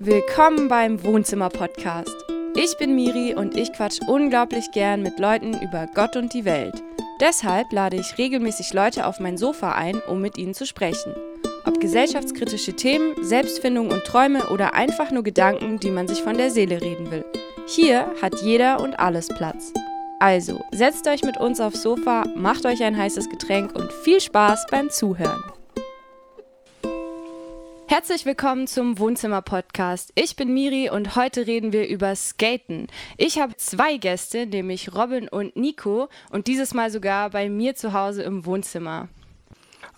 Willkommen beim Wohnzimmer-Podcast. Ich bin Miri und ich quatsch unglaublich gern mit Leuten über Gott und die Welt. Deshalb lade ich regelmäßig Leute auf mein Sofa ein, um mit ihnen zu sprechen. Ob gesellschaftskritische Themen, Selbstfindung und Träume oder einfach nur Gedanken, die man sich von der Seele reden will. Hier hat jeder und alles Platz. Also, setzt euch mit uns aufs Sofa, macht euch ein heißes Getränk und viel Spaß beim Zuhören. Herzlich willkommen zum Wohnzimmer-Podcast. Ich bin Miri und heute reden wir über Skaten. Ich habe zwei Gäste, nämlich Robin und Nico und dieses Mal sogar bei mir zu Hause im Wohnzimmer.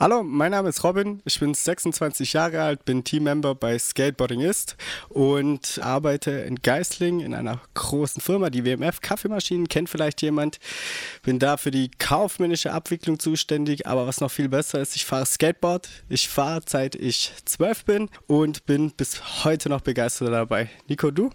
Hallo, mein Name ist Robin, ich bin 26 Jahre alt, bin Teammember bei Skateboarding ist und arbeite in Geisling in einer großen Firma, die WMF Kaffeemaschinen, kennt vielleicht jemand. Bin da für die kaufmännische Abwicklung zuständig, aber was noch viel besser ist, ich fahre Skateboard. Ich fahre seit ich zwölf bin und bin bis heute noch begeistert dabei. Nico, du?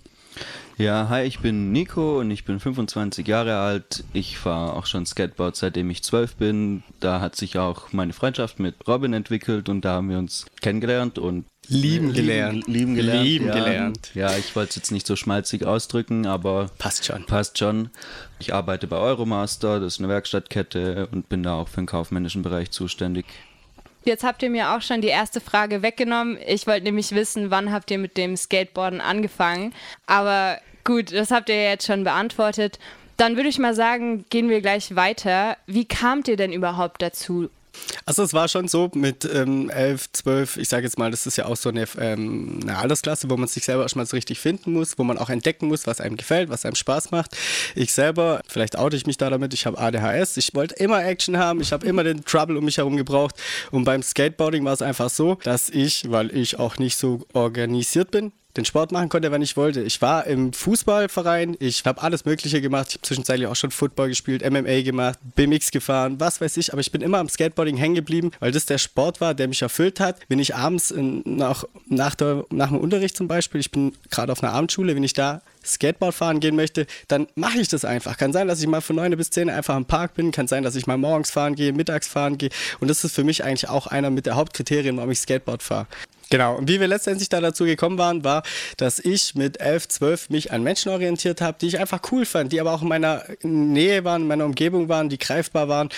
Ja, hi, ich bin Nico und ich bin 25 Jahre alt. Ich fahre auch schon Skateboard seitdem ich 12 bin. Da hat sich auch meine Freundschaft mit Robin entwickelt und da haben wir uns kennengelernt und lieben gelernt. Lieben, lieben gelernt. Lieben ja. gelernt. Ja, ich wollte es jetzt nicht so schmalzig ausdrücken, aber Passt schon. passt schon. Ich arbeite bei Euromaster, das ist eine Werkstattkette und bin da auch für den kaufmännischen Bereich zuständig. Jetzt habt ihr mir auch schon die erste Frage weggenommen. Ich wollte nämlich wissen, wann habt ihr mit dem Skateboarden angefangen? Aber gut, das habt ihr jetzt schon beantwortet. Dann würde ich mal sagen, gehen wir gleich weiter. Wie kamt ihr denn überhaupt dazu? Also es war schon so mit ähm, 11, 12, ich sage jetzt mal, das ist ja auch so eine, ähm, eine Altersklasse, wo man sich selber erstmal so richtig finden muss, wo man auch entdecken muss, was einem gefällt, was einem Spaß macht. Ich selber, vielleicht oute ich mich da damit, ich habe ADHS, ich wollte immer Action haben, ich habe immer den Trouble um mich herum gebraucht. Und beim Skateboarding war es einfach so, dass ich, weil ich auch nicht so organisiert bin, den Sport machen konnte, wenn ich wollte. Ich war im Fußballverein, ich habe alles Mögliche gemacht. Ich habe zwischenzeitlich auch schon Football gespielt, MMA gemacht, BMX gefahren, was weiß ich. Aber ich bin immer am Skateboarding hängen geblieben, weil das der Sport war, der mich erfüllt hat. Wenn ich abends in, nach, nach, der, nach dem Unterricht zum Beispiel, ich bin gerade auf einer Abendschule, wenn ich da Skateboard fahren gehen möchte, dann mache ich das einfach. Kann sein, dass ich mal von 9 bis 10 einfach im Park bin, kann sein, dass ich mal morgens fahren gehe, mittags fahren gehe. Und das ist für mich eigentlich auch einer mit der Hauptkriterien, warum ich Skateboard fahre. Genau, und wie wir letztendlich da dazu gekommen waren, war, dass ich mit 11, 12 mich an Menschen orientiert habe, die ich einfach cool fand, die aber auch in meiner Nähe waren, in meiner Umgebung waren, die greifbar waren.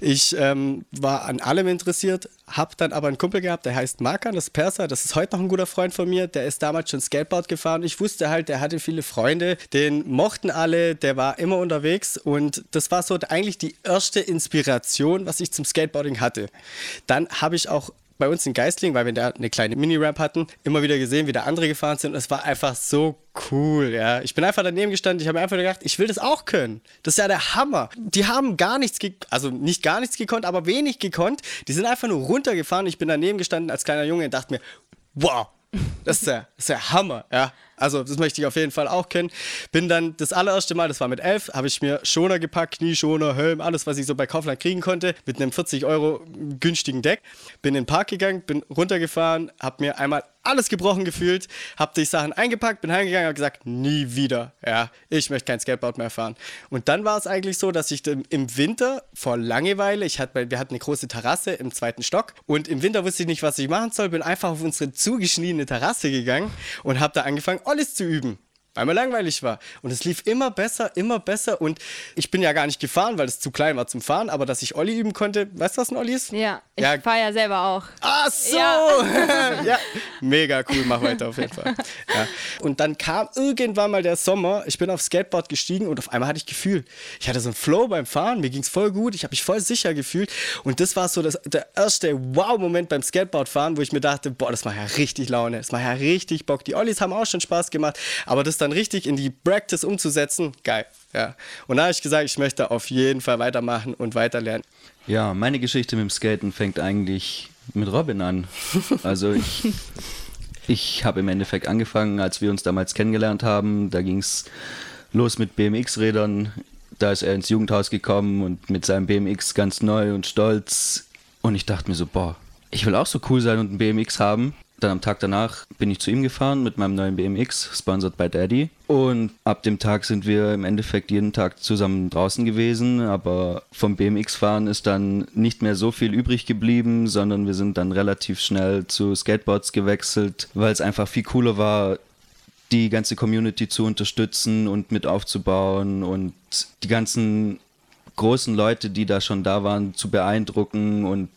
Ich ähm, war an allem interessiert, habe dann aber einen Kumpel gehabt, der heißt Markan, das ist Perser, das ist heute noch ein guter Freund von mir, der ist damals schon Skateboard gefahren. Ich wusste halt, der hatte viele Freunde, den mochten alle, der war immer unterwegs und das war so eigentlich die erste Inspiration, was ich zum Skateboarding hatte. Dann habe ich auch bei uns in Geistling, weil wir da eine kleine Mini-Ramp hatten, immer wieder gesehen, wie da andere gefahren sind. Und es war einfach so cool, ja. Ich bin einfach daneben gestanden, ich habe mir einfach gedacht, ich will das auch können. Das ist ja der Hammer. Die haben gar nichts, also nicht gar nichts gekonnt, aber wenig gekonnt. Die sind einfach nur runtergefahren. Ich bin daneben gestanden als kleiner Junge und dachte mir, wow, das ist der, das ist der Hammer, ja. Also das möchte ich auf jeden Fall auch kennen. Bin dann das allererste Mal, das war mit elf, habe ich mir Schoner gepackt, Knieschoner, Helm, alles, was ich so bei Kaufland kriegen konnte, mit einem 40 Euro günstigen Deck. Bin in den Park gegangen, bin runtergefahren, habe mir einmal alles gebrochen gefühlt, habe die Sachen eingepackt, bin heimgegangen und gesagt, nie wieder. Ja, ich möchte kein Skateboard mehr fahren. Und dann war es eigentlich so, dass ich im Winter vor Langeweile, ich hatte, wir hatten eine große Terrasse im zweiten Stock und im Winter wusste ich nicht, was ich machen soll, bin einfach auf unsere zugeschnittene Terrasse gegangen und habe da angefangen, alles zu üben weil mir langweilig war. Und es lief immer besser, immer besser. Und ich bin ja gar nicht gefahren, weil es zu klein war zum Fahren, aber dass ich Olli üben konnte, weißt du, was ein Olli ist? Ja, ich ja. fahre ja selber auch. Ach so! Ja. ja. Mega cool, mach weiter auf jeden Fall. Ja. Und dann kam irgendwann mal der Sommer, ich bin aufs Skateboard gestiegen und auf einmal hatte ich Gefühl. Ich hatte so einen Flow beim Fahren, mir ging es voll gut, ich habe mich voll sicher gefühlt. Und das war so das, der erste Wow-Moment beim Skateboardfahren, wo ich mir dachte, boah, das macht ja richtig Laune, das macht ja richtig Bock. Die Ollis haben auch schon Spaß gemacht, aber das dann dann richtig in die Practice umzusetzen, geil. Ja. Und da habe ich gesagt, ich möchte auf jeden Fall weitermachen und weiterlernen. Ja, meine Geschichte mit dem Skaten fängt eigentlich mit Robin an. Also ich, ich habe im Endeffekt angefangen, als wir uns damals kennengelernt haben. Da ging es los mit BMX-Rädern. Da ist er ins Jugendhaus gekommen und mit seinem BMX ganz neu und stolz. Und ich dachte mir so, boah, ich will auch so cool sein und ein BMX haben. Dann am Tag danach bin ich zu ihm gefahren mit meinem neuen BMX, sponsored by Daddy. Und ab dem Tag sind wir im Endeffekt jeden Tag zusammen draußen gewesen. Aber vom BMX-Fahren ist dann nicht mehr so viel übrig geblieben, sondern wir sind dann relativ schnell zu Skateboards gewechselt, weil es einfach viel cooler war, die ganze Community zu unterstützen und mit aufzubauen und die ganzen großen Leute, die da schon da waren, zu beeindrucken. Und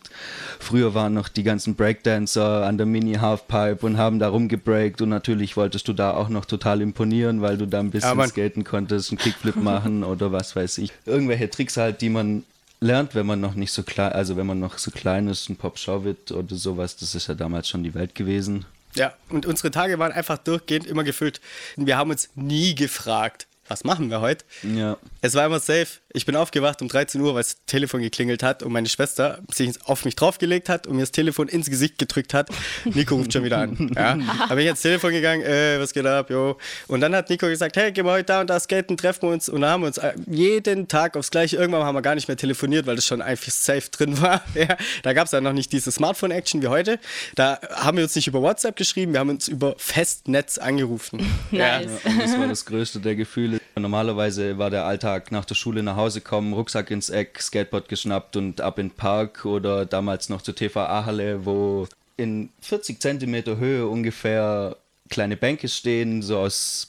früher waren noch die ganzen Breakdancer an der Mini-Halfpipe und haben da rumgebreakt. Und natürlich wolltest du da auch noch total imponieren, weil du da ein bisschen ja, skaten konntest, einen Kickflip machen oder was weiß ich. Irgendwelche Tricks halt, die man lernt, wenn man noch nicht so klein, also wenn man noch so klein ist, ein Pop Showit oder sowas, das ist ja damals schon die Welt gewesen. Ja, und unsere Tage waren einfach durchgehend immer gefüllt. Wir haben uns nie gefragt, was machen wir heute? Ja. Es war immer safe. Ich bin aufgewacht um 13 Uhr, weil das Telefon geklingelt hat und meine Schwester sich auf mich draufgelegt hat und mir das Telefon ins Gesicht gedrückt hat. Nico ruft schon wieder an. Ja. Habe ich ans Telefon gegangen, äh, was geht ab, jo. Und dann hat Nico gesagt, hey, gehen wir heute da und da skaten, treffen wir uns. Und dann haben wir uns äh, jeden Tag aufs Gleiche, irgendwann haben wir gar nicht mehr telefoniert, weil das schon einfach safe drin war. Ja. Da gab es dann noch nicht diese Smartphone-Action wie heute. Da haben wir uns nicht über WhatsApp geschrieben, wir haben uns über Festnetz angerufen. nice. Ja. Und das war das größte der Gefühle. Normalerweise war der Alltag nach der Schule nach Hause kommen, Rucksack ins Eck, Skateboard geschnappt und ab in den Park oder damals noch zur TVA-Halle, wo in 40 Zentimeter Höhe ungefähr kleine Bänke stehen, so aus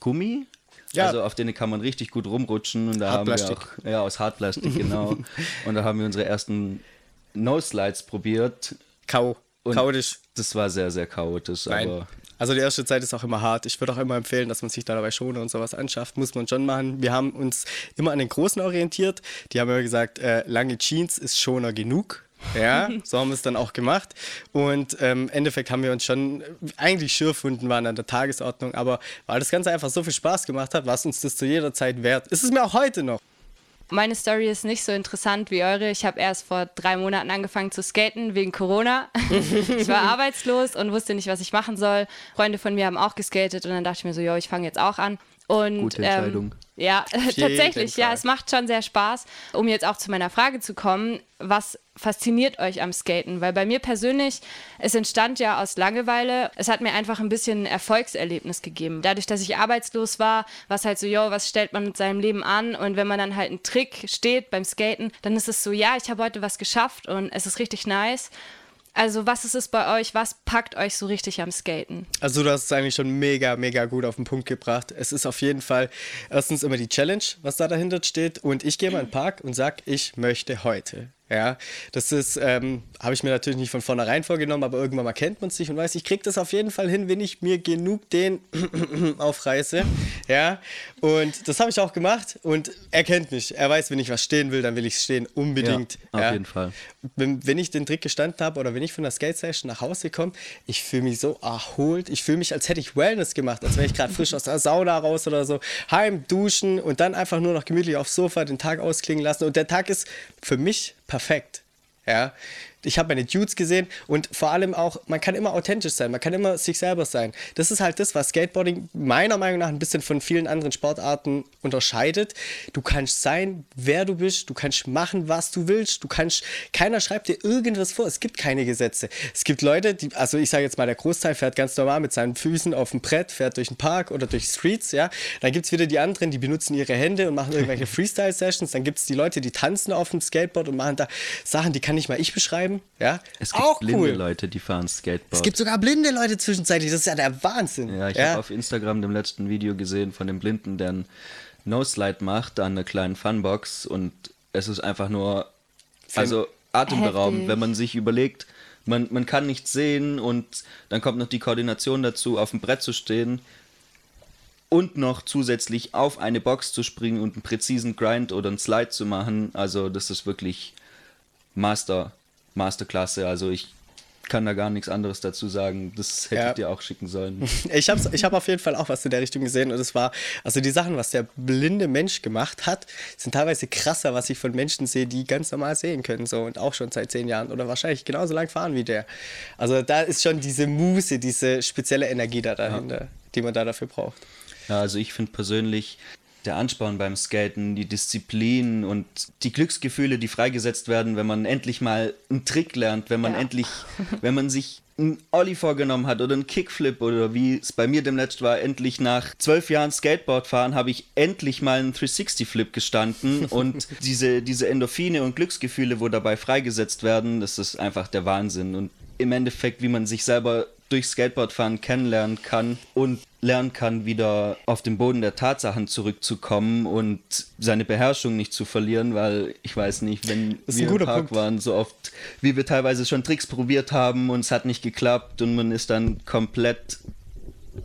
Gummi. Ja. Also auf denen kann man richtig gut rumrutschen und da haben wir auch, ja, aus Hartplastik, genau. und da haben wir unsere ersten No-Slides probiert. Kau. Und chaotisch. Das war sehr, sehr chaotisch, Nein. aber also die erste Zeit ist auch immer hart. Ich würde auch immer empfehlen, dass man sich da dabei Schoner und sowas anschafft. Muss man schon machen. Wir haben uns immer an den Großen orientiert. Die haben immer gesagt, äh, lange Jeans ist Schoner genug. Ja, so haben wir es dann auch gemacht. Und ähm, im Endeffekt haben wir uns schon, eigentlich Schürfwunden waren an der Tagesordnung, aber weil das Ganze einfach so viel Spaß gemacht hat, war es uns das zu jeder Zeit wert. Ist es mir auch heute noch. Meine Story ist nicht so interessant wie eure. Ich habe erst vor drei Monaten angefangen zu skaten wegen Corona. ich war arbeitslos und wusste nicht, was ich machen soll. Freunde von mir haben auch geskatet und dann dachte ich mir so, jo, ich fange jetzt auch an. Und, Gute Entscheidung. Ähm, ja, tatsächlich, ja, es macht schon sehr Spaß. Um jetzt auch zu meiner Frage zu kommen, was fasziniert euch am Skaten? Weil bei mir persönlich, es entstand ja aus Langeweile. Es hat mir einfach ein bisschen ein Erfolgserlebnis gegeben. Dadurch, dass ich arbeitslos war, war es halt so, yo, was stellt man mit seinem Leben an? Und wenn man dann halt einen Trick steht beim Skaten, dann ist es so, ja, ich habe heute was geschafft und es ist richtig nice. Also was ist es bei euch? Was packt euch so richtig am Skaten? Also du hast es eigentlich schon mega, mega gut auf den Punkt gebracht. Es ist auf jeden Fall erstens immer die Challenge, was da dahinter steht. Und ich gehe mal in den Park und sage, ich möchte heute ja, das ist, ähm, habe ich mir natürlich nicht von vornherein vorgenommen, aber irgendwann mal kennt man sich und weiß, ich kriege das auf jeden Fall hin, wenn ich mir genug den aufreiße. Ja, und das habe ich auch gemacht und er kennt mich. Er weiß, wenn ich was stehen will, dann will ich es stehen, unbedingt. Ja, auf ja. jeden Fall. Wenn, wenn ich den Trick gestanden habe oder wenn ich von der Skate-Session nach Hause komme, ich fühle mich so erholt. Ich fühle mich, als hätte ich Wellness gemacht, als wäre ich gerade frisch aus der Sauna raus oder so. Heim, duschen und dann einfach nur noch gemütlich aufs Sofa den Tag ausklingen lassen. Und der Tag ist für mich perfekt. Ja, ich habe meine Dudes gesehen und vor allem auch, man kann immer authentisch sein, man kann immer sich selber sein. Das ist halt das, was Skateboarding meiner Meinung nach ein bisschen von vielen anderen Sportarten unterscheidet. Du kannst sein, wer du bist, du kannst machen, was du willst, du kannst, keiner schreibt dir irgendwas vor, es gibt keine Gesetze. Es gibt Leute, die, also ich sage jetzt mal, der Großteil fährt ganz normal mit seinen Füßen auf dem Brett, fährt durch den Park oder durch Streets, ja. Dann gibt es wieder die anderen, die benutzen ihre Hände und machen irgendwelche Freestyle-Sessions. Dann gibt es die Leute, die tanzen auf dem Skateboard und machen da Sachen, die kann nicht mal ich beschreiben bleiben. Ja, es gibt auch blinde cool. Leute, die fahren Skateboard. Es gibt sogar blinde Leute zwischenzeitlich. Das ist ja der Wahnsinn. Ja, ich ja. habe auf Instagram dem letzten Video gesehen von dem Blinden, der einen No-Slide macht an einer kleinen Funbox und es ist einfach nur, also atemberaubend, wenn man sich überlegt, man, man kann nichts sehen und dann kommt noch die Koordination dazu, auf dem Brett zu stehen und noch zusätzlich auf eine Box zu springen und einen präzisen Grind oder einen Slide zu machen. Also das ist wirklich Master Masterklasse. Also ich kann da gar nichts anderes dazu sagen. Das hätte ja. ich dir auch schicken sollen. Ich habe ich hab auf jeden Fall auch was in der Richtung gesehen und es war, also die Sachen, was der blinde Mensch gemacht hat, sind teilweise krasser, was ich von Menschen sehe, die ganz normal sehen können so und auch schon seit zehn Jahren oder wahrscheinlich genauso lang fahren wie der. Also da ist schon diese Muse, diese spezielle Energie da dahinter, ja. die man da dafür braucht. Ja, also ich finde persönlich, der Ansporn beim Skaten, die Disziplin und die Glücksgefühle, die freigesetzt werden, wenn man endlich mal einen Trick lernt, wenn man ja. endlich, wenn man sich einen Ollie vorgenommen hat oder einen Kickflip oder wie es bei mir demnächst war, endlich nach zwölf Jahren Skateboard fahren, habe ich endlich mal einen 360-Flip gestanden und diese, diese Endorphine und Glücksgefühle, wo dabei freigesetzt werden, das ist einfach der Wahnsinn und im Endeffekt, wie man sich selber durch Skateboardfahren kennenlernen kann und lernen kann, wieder auf den Boden der Tatsachen zurückzukommen und seine Beherrschung nicht zu verlieren, weil ich weiß nicht, wenn wir im Park Punkt. waren, so oft, wie wir teilweise schon Tricks probiert haben und es hat nicht geklappt und man ist dann komplett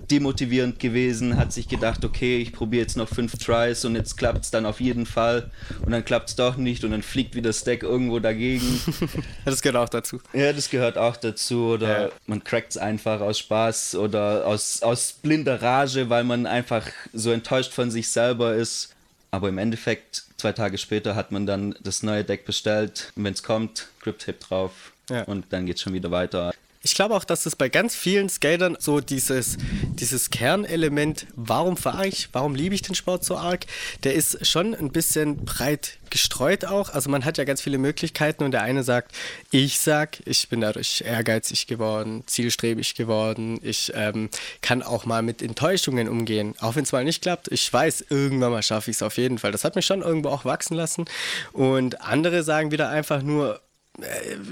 demotivierend gewesen, hat sich gedacht, okay, ich probiere jetzt noch fünf Tries und jetzt klappt es dann auf jeden Fall und dann klappt es doch nicht und dann fliegt wieder Stack irgendwo dagegen. das gehört auch dazu. Ja, das gehört auch dazu oder ja. man crackt es einfach aus Spaß oder aus, aus blinder Rage, weil man einfach so enttäuscht von sich selber ist. Aber im Endeffekt, zwei Tage später hat man dann das neue Deck bestellt und wenn es kommt, Grip-Tape drauf ja. und dann geht es schon wieder weiter. Ich glaube auch, dass es bei ganz vielen Skatern so dieses, dieses Kernelement, warum fahre ich, warum liebe ich den Sport so arg, der ist schon ein bisschen breit gestreut auch. Also man hat ja ganz viele Möglichkeiten und der eine sagt, ich sag, ich bin dadurch ehrgeizig geworden, zielstrebig geworden, ich ähm, kann auch mal mit Enttäuschungen umgehen, auch wenn es mal nicht klappt. Ich weiß, irgendwann mal schaffe ich es auf jeden Fall. Das hat mich schon irgendwo auch wachsen lassen. Und andere sagen wieder einfach nur,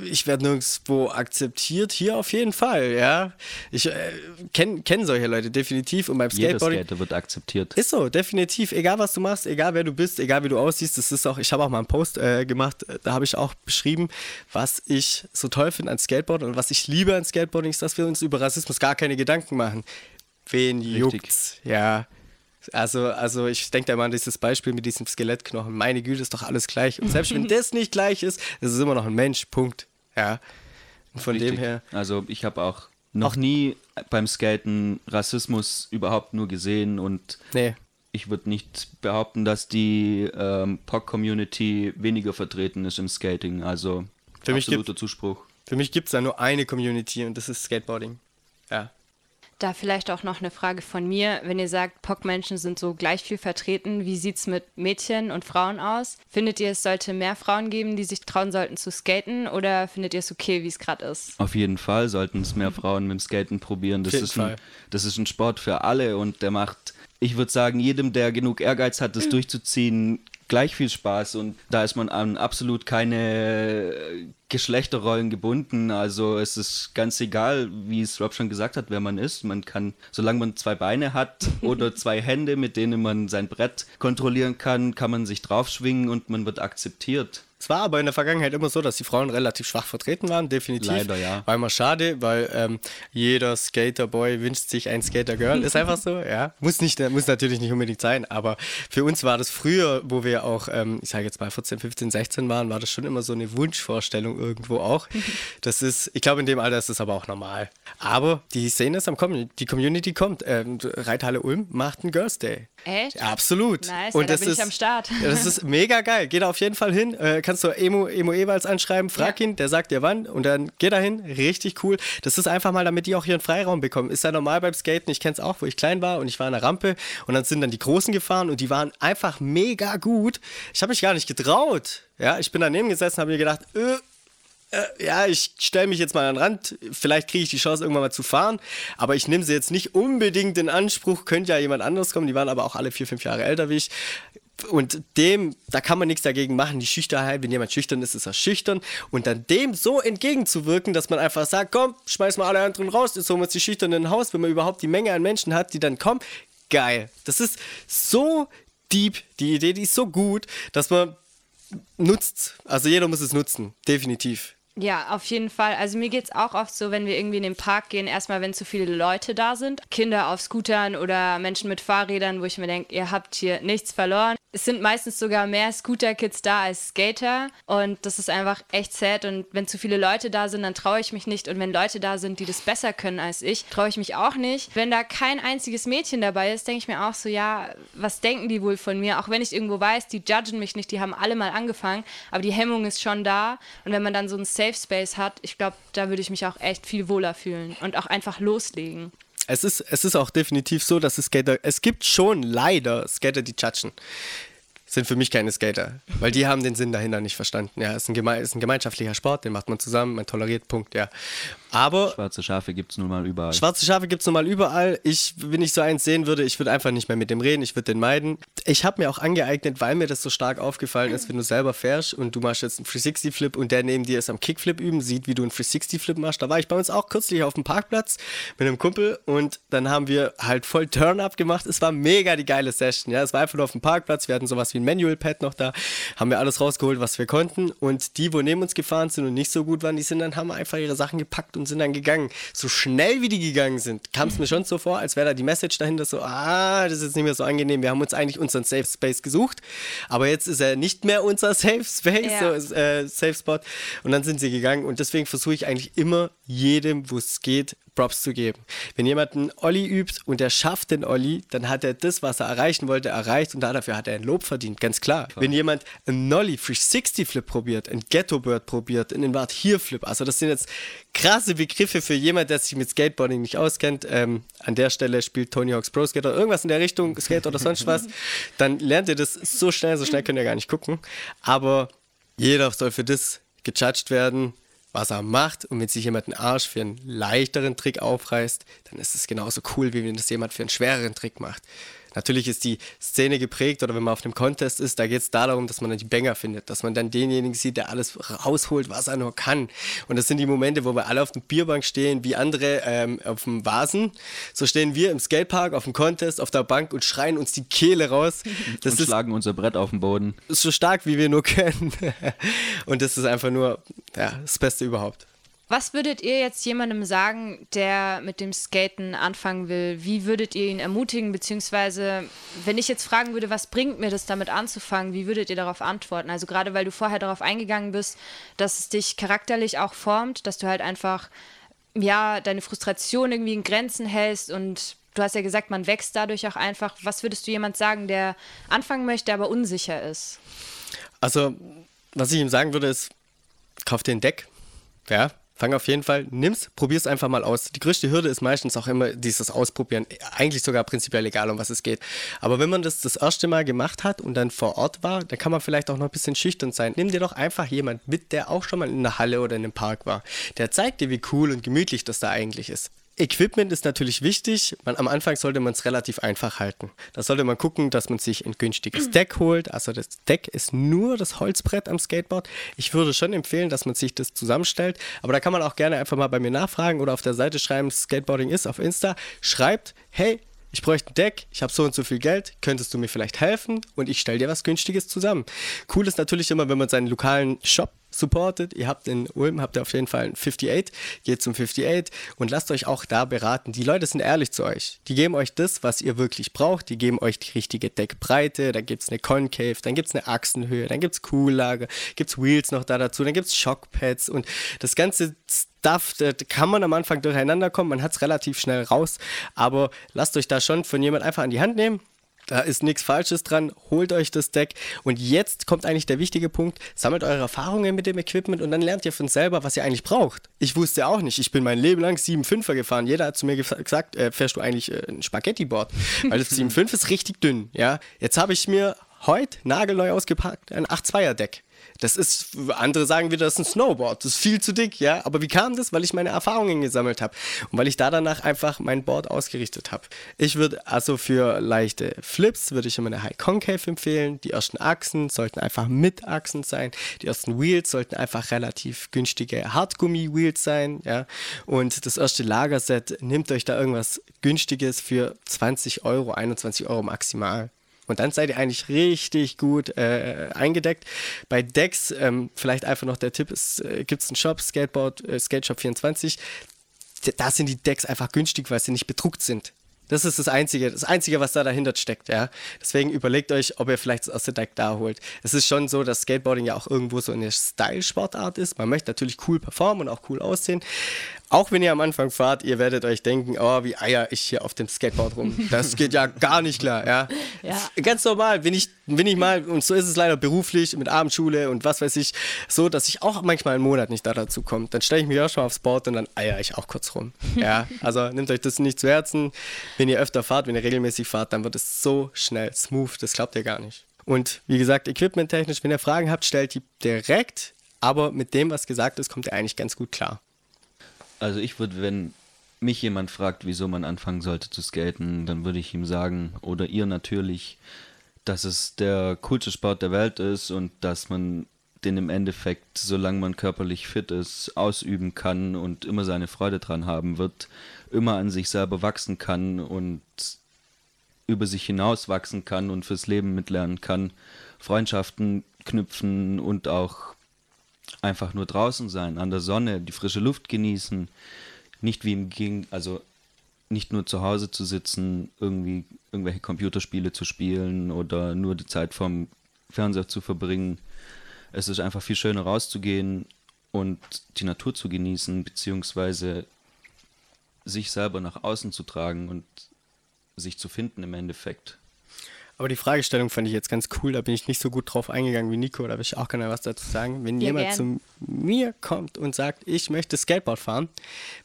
ich werde nirgendwo akzeptiert, hier auf jeden Fall, ja. Ich äh, kenne kenn solche Leute definitiv und beim Skateboarding. Jeder Skater wird akzeptiert. Ist so, definitiv. Egal was du machst, egal wer du bist, egal wie du aussiehst, das ist auch, ich habe auch mal einen Post äh, gemacht, da habe ich auch beschrieben, was ich so toll finde an Skateboarding und was ich liebe an Skateboarding ist, dass wir uns über Rassismus gar keine Gedanken machen. Wen Richtig. juckt's? Ja. Also, also ich denke da mal an dieses Beispiel mit diesem Skelettknochen. Meine Güte, ist doch alles gleich. Und selbst wenn das nicht gleich ist, ist es immer noch ein Mensch. Punkt. Ja. Und von Richtig. dem her. Also ich habe auch noch nie beim Skaten Rassismus überhaupt nur gesehen und nee. ich würde nicht behaupten, dass die ähm, POC-Community weniger vertreten ist im Skating. Also für absoluter Zuspruch. Für mich gibt es da nur eine Community und das ist Skateboarding. Ja. Da vielleicht auch noch eine Frage von mir. Wenn ihr sagt, POC-Menschen sind so gleich viel vertreten, wie sieht es mit Mädchen und Frauen aus? Findet ihr, es sollte mehr Frauen geben, die sich trauen sollten zu skaten oder findet ihr es okay, wie es gerade ist? Auf jeden Fall sollten es mehr Frauen mit dem Skaten probieren. Das ist, ein, das ist ein Sport für alle und der macht, ich würde sagen, jedem, der genug Ehrgeiz hat, das durchzuziehen, gleich viel Spaß und da ist man an absolut keine Geschlechterrollen gebunden. Also es ist ganz egal, wie es Rob schon gesagt hat, wer man ist. Man kann, solange man zwei Beine hat oder zwei Hände, mit denen man sein Brett kontrollieren kann, kann man sich draufschwingen und man wird akzeptiert. Es war aber in der Vergangenheit immer so, dass die Frauen relativ schwach vertreten waren, definitiv. Leider, ja. War immer schade, weil ähm, jeder Skaterboy wünscht sich ein Skatergirl. Ist einfach so, ja. Muss, nicht, muss natürlich nicht unbedingt sein, aber für uns war das früher, wo wir auch, ähm, ich sage jetzt mal 14, 15, 16 waren, war das schon immer so eine Wunschvorstellung irgendwo auch. Das ist, ich glaube, in dem Alter ist das aber auch normal. Aber die Szene ist am Kommen, die Community kommt. Ähm, Reithalle Ulm macht einen Girls Day. Echt? Absolut. Nice, und ja, da bin ist, ich am Start. das ist mega geil. Geh da auf jeden Fall hin. Äh, kannst du Emo, Emo Ewalds anschreiben, frag ja. ihn, der sagt dir wann und dann geh da hin. Richtig cool. Das ist einfach mal, damit die auch ihren Freiraum bekommen. Ist ja normal beim Skaten. Ich kenne es auch, wo ich klein war und ich war an der Rampe und dann sind dann die Großen gefahren und die waren einfach mega gut. Ich habe mich gar nicht getraut. Ja, ich bin daneben gesessen, habe mir gedacht, äh, äh, ja, ich stelle mich jetzt mal an den Rand, vielleicht kriege ich die Chance irgendwann mal zu fahren, aber ich nehme sie jetzt nicht unbedingt in Anspruch, könnte ja jemand anderes kommen, die waren aber auch alle vier, fünf Jahre älter wie ich. Und dem, da kann man nichts dagegen machen, die Schüchternheit, wenn jemand schüchtern ist, ist er schüchtern. Und dann dem so entgegenzuwirken, dass man einfach sagt, komm, schmeiß mal alle anderen raus, jetzt holen wir uns die Schüchternen in Haus, wenn man überhaupt die Menge an Menschen hat, die dann kommen. Geil. Das ist so deep, die Idee, die ist so gut, dass man nutzt. Also jeder muss es nutzen, definitiv. Ja, auf jeden Fall. Also mir geht es auch oft so, wenn wir irgendwie in den Park gehen, erstmal, wenn zu viele Leute da sind, Kinder auf Scootern oder Menschen mit Fahrrädern, wo ich mir denke, ihr habt hier nichts verloren. Es sind meistens sogar mehr Scooter-Kids da als Skater und das ist einfach echt sad und wenn zu viele Leute da sind, dann traue ich mich nicht und wenn Leute da sind, die das besser können als ich, traue ich mich auch nicht. Wenn da kein einziges Mädchen dabei ist, denke ich mir auch so, ja, was denken die wohl von mir? Auch wenn ich irgendwo weiß, die judgen mich nicht, die haben alle mal angefangen, aber die Hemmung ist schon da und wenn man dann so ein Safe Space hat, ich glaube, da würde ich mich auch echt viel wohler fühlen und auch einfach loslegen. Es ist, es ist auch definitiv so, dass es Skater, es gibt schon leider Skater, die judgen. Sind für mich keine Skater, weil die haben den Sinn dahinter nicht verstanden. Ja, es ist ein, geme ist ein gemeinschaftlicher Sport, den macht man zusammen, man toleriert, Punkt, ja. Aber schwarze Schafe gibt es nun mal überall. Schwarze Schafe gibt es nun mal überall. Ich, wenn ich so eins sehen würde, ich würde einfach nicht mehr mit dem reden, ich würde den meiden. Ich habe mir auch angeeignet, weil mir das so stark aufgefallen ist, wenn du selber fährst und du machst jetzt einen 360-Flip und der neben dir ist am Kickflip üben, sieht, wie du einen 360-Flip machst. Da war ich bei uns auch kürzlich auf dem Parkplatz mit einem Kumpel und dann haben wir halt voll Turn-Up gemacht. Es war mega die geile Session. Ja, es war einfach nur auf dem Parkplatz. Wir hatten sowas wie ein Manual-Pad noch da, haben wir alles rausgeholt, was wir konnten. Und die, wo neben uns gefahren sind und nicht so gut waren, die sind dann, haben einfach ihre Sachen gepackt und sind dann gegangen. So schnell wie die gegangen sind, kam es mir schon so vor, als wäre da die Message dahinter so, ah, das ist jetzt nicht mehr so angenehm. Wir haben uns eigentlich unseren Safe Space gesucht, aber jetzt ist er nicht mehr unser Safe Space, ja. so, äh, Safe Spot. Und dann sind sie gegangen und deswegen versuche ich eigentlich immer jedem, wo es geht, Props zu geben. Wenn jemand einen Olli übt und er schafft den Olli, dann hat er das, was er erreichen wollte, erreicht und dafür hat er ein Lob verdient, ganz klar. klar. Wenn jemand einen Nolli 360 Flip probiert, einen Ghetto Bird probiert, einen Wart hier Flip, also das sind jetzt krasse Begriffe für jemand, der sich mit Skateboarding nicht auskennt. Ähm, an der Stelle spielt Tony Hawk's Pro Skater irgendwas in der Richtung, Skate oder sonst was, dann lernt ihr das so schnell, so schnell könnt ihr gar nicht gucken. Aber jeder soll für das gejudged werden, was er macht und wenn sich jemand einen Arsch für einen leichteren Trick aufreißt, dann ist es genauso cool, wie wenn das jemand für einen schwereren Trick macht. Natürlich ist die Szene geprägt oder wenn man auf einem Contest ist, da geht es darum, dass man dann die Banger findet, dass man dann denjenigen sieht, der alles rausholt, was er nur kann. Und das sind die Momente, wo wir alle auf der Bierbank stehen, wie andere ähm, auf dem Vasen. So stehen wir im Skatepark auf dem Contest auf der Bank und schreien uns die Kehle raus. Das und ist, schlagen unser Brett auf den Boden. Ist so stark, wie wir nur können. und das ist einfach nur ja, das Beste überhaupt. Was würdet ihr jetzt jemandem sagen, der mit dem Skaten anfangen will? Wie würdet ihr ihn ermutigen? Beziehungsweise, wenn ich jetzt fragen würde, was bringt mir das damit anzufangen, wie würdet ihr darauf antworten? Also gerade weil du vorher darauf eingegangen bist, dass es dich charakterlich auch formt, dass du halt einfach, ja, deine Frustration irgendwie in Grenzen hältst und du hast ja gesagt, man wächst dadurch auch einfach. Was würdest du jemand sagen, der anfangen möchte, aber unsicher ist? Also, was ich ihm sagen würde, ist, kauf dir ein Deck. Ja, Fang auf jeden Fall, nimm's, probier's einfach mal aus. Die größte Hürde ist meistens auch immer dieses Ausprobieren. Eigentlich sogar prinzipiell egal, um was es geht. Aber wenn man das das erste Mal gemacht hat und dann vor Ort war, dann kann man vielleicht auch noch ein bisschen schüchtern sein. Nimm dir doch einfach jemand mit, der auch schon mal in der Halle oder in einem Park war. Der zeigt dir, wie cool und gemütlich das da eigentlich ist. Equipment ist natürlich wichtig. Man, am Anfang sollte man es relativ einfach halten. Da sollte man gucken, dass man sich ein günstiges Deck holt. Also das Deck ist nur das Holzbrett am Skateboard. Ich würde schon empfehlen, dass man sich das zusammenstellt. Aber da kann man auch gerne einfach mal bei mir nachfragen oder auf der Seite schreiben, Skateboarding ist auf Insta. Schreibt, hey, ich bräuchte ein Deck, ich habe so und so viel Geld, könntest du mir vielleicht helfen und ich stelle dir was Günstiges zusammen. Cool ist natürlich immer, wenn man seinen lokalen Shop supportet. Ihr habt in Ulm, habt ihr auf jeden Fall ein 58, geht zum 58 und lasst euch auch da beraten. Die Leute sind ehrlich zu euch. Die geben euch das, was ihr wirklich braucht. Die geben euch die richtige Deckbreite, dann gibt es eine Concave, dann gibt es eine Achsenhöhe, dann gibt es Coollager, gibt es Wheels noch da dazu, dann gibt es Shockpads und das ganze Stuff, da kann man am Anfang durcheinander kommen, man hat es relativ schnell raus, aber lasst euch da schon von jemand einfach an die Hand nehmen, da ist nichts Falsches dran. Holt euch das Deck. Und jetzt kommt eigentlich der wichtige Punkt. Sammelt eure Erfahrungen mit dem Equipment und dann lernt ihr von selber, was ihr eigentlich braucht. Ich wusste auch nicht. Ich bin mein Leben lang 7,5er gefahren. Jeder hat zu mir gesagt, äh, fährst du eigentlich äh, ein Spaghetti-Board? Weil das 7,5 ist richtig dünn. Ja? Jetzt habe ich mir heute nagelneu ausgepackt ein 8,2er Deck. Das ist, andere sagen wieder, das ist ein Snowboard, das ist viel zu dick, ja. Aber wie kam das? Weil ich meine Erfahrungen gesammelt habe und weil ich da danach einfach mein Board ausgerichtet habe. Ich würde also für leichte Flips würde ich immer eine High Concave empfehlen. Die ersten Achsen sollten einfach mit Achsen sein. Die ersten Wheels sollten einfach relativ günstige Hartgummi-Wheels sein, ja. Und das erste Lagerset, nehmt euch da irgendwas günstiges für 20 Euro, 21 Euro maximal. Und dann seid ihr eigentlich richtig gut äh, eingedeckt. Bei Decks, ähm, vielleicht einfach noch der Tipp, es äh, gibt einen Shop, Skateboard, äh, Skateshop 24. Da sind die Decks einfach günstig, weil sie nicht bedruckt sind. Das ist das Einzige, das Einzige, was da dahinter steckt, ja. Deswegen überlegt euch, ob ihr vielleicht das erste Deck da holt. Es ist schon so, dass Skateboarding ja auch irgendwo so eine Style-Sportart ist. Man möchte natürlich cool performen und auch cool aussehen. Auch wenn ihr am Anfang fahrt, ihr werdet euch denken, oh, wie eier ich hier auf dem Skateboard rum. Das geht ja gar nicht klar, ja. ja. Ganz normal, wenn ich, wenn ich mal, und so ist es leider beruflich, mit Abendschule und was weiß ich, so, dass ich auch manchmal einen Monat nicht da dazu komme. Dann stelle ich mich auch schon aufs Board und dann eier ich auch kurz rum. Ja, also nehmt euch das nicht zu Herzen. Wenn ihr öfter fahrt, wenn ihr regelmäßig fahrt, dann wird es so schnell smooth, das glaubt ihr gar nicht. Und wie gesagt, equipmenttechnisch, wenn ihr Fragen habt, stellt die direkt. Aber mit dem, was gesagt ist, kommt ihr eigentlich ganz gut klar. Also ich würde, wenn mich jemand fragt, wieso man anfangen sollte zu skaten, dann würde ich ihm sagen, oder ihr natürlich, dass es der coolste Sport der Welt ist und dass man den im Endeffekt, solange man körperlich fit ist, ausüben kann und immer seine Freude dran haben wird, immer an sich selber wachsen kann und über sich hinaus wachsen kann und fürs Leben mitlernen kann, Freundschaften knüpfen und auch einfach nur draußen sein, an der Sonne, die frische Luft genießen, nicht wie im Gegen, also nicht nur zu Hause zu sitzen, irgendwie irgendwelche Computerspiele zu spielen oder nur die Zeit vom Fernseher zu verbringen. Es ist einfach viel schöner rauszugehen und die Natur zu genießen, beziehungsweise sich selber nach außen zu tragen und sich zu finden im Endeffekt. Aber die Fragestellung fand ich jetzt ganz cool, da bin ich nicht so gut drauf eingegangen wie Nico, da will ich auch gerne was dazu sagen. Wenn ja, jemand gern. zu mir kommt und sagt, ich möchte Skateboard fahren,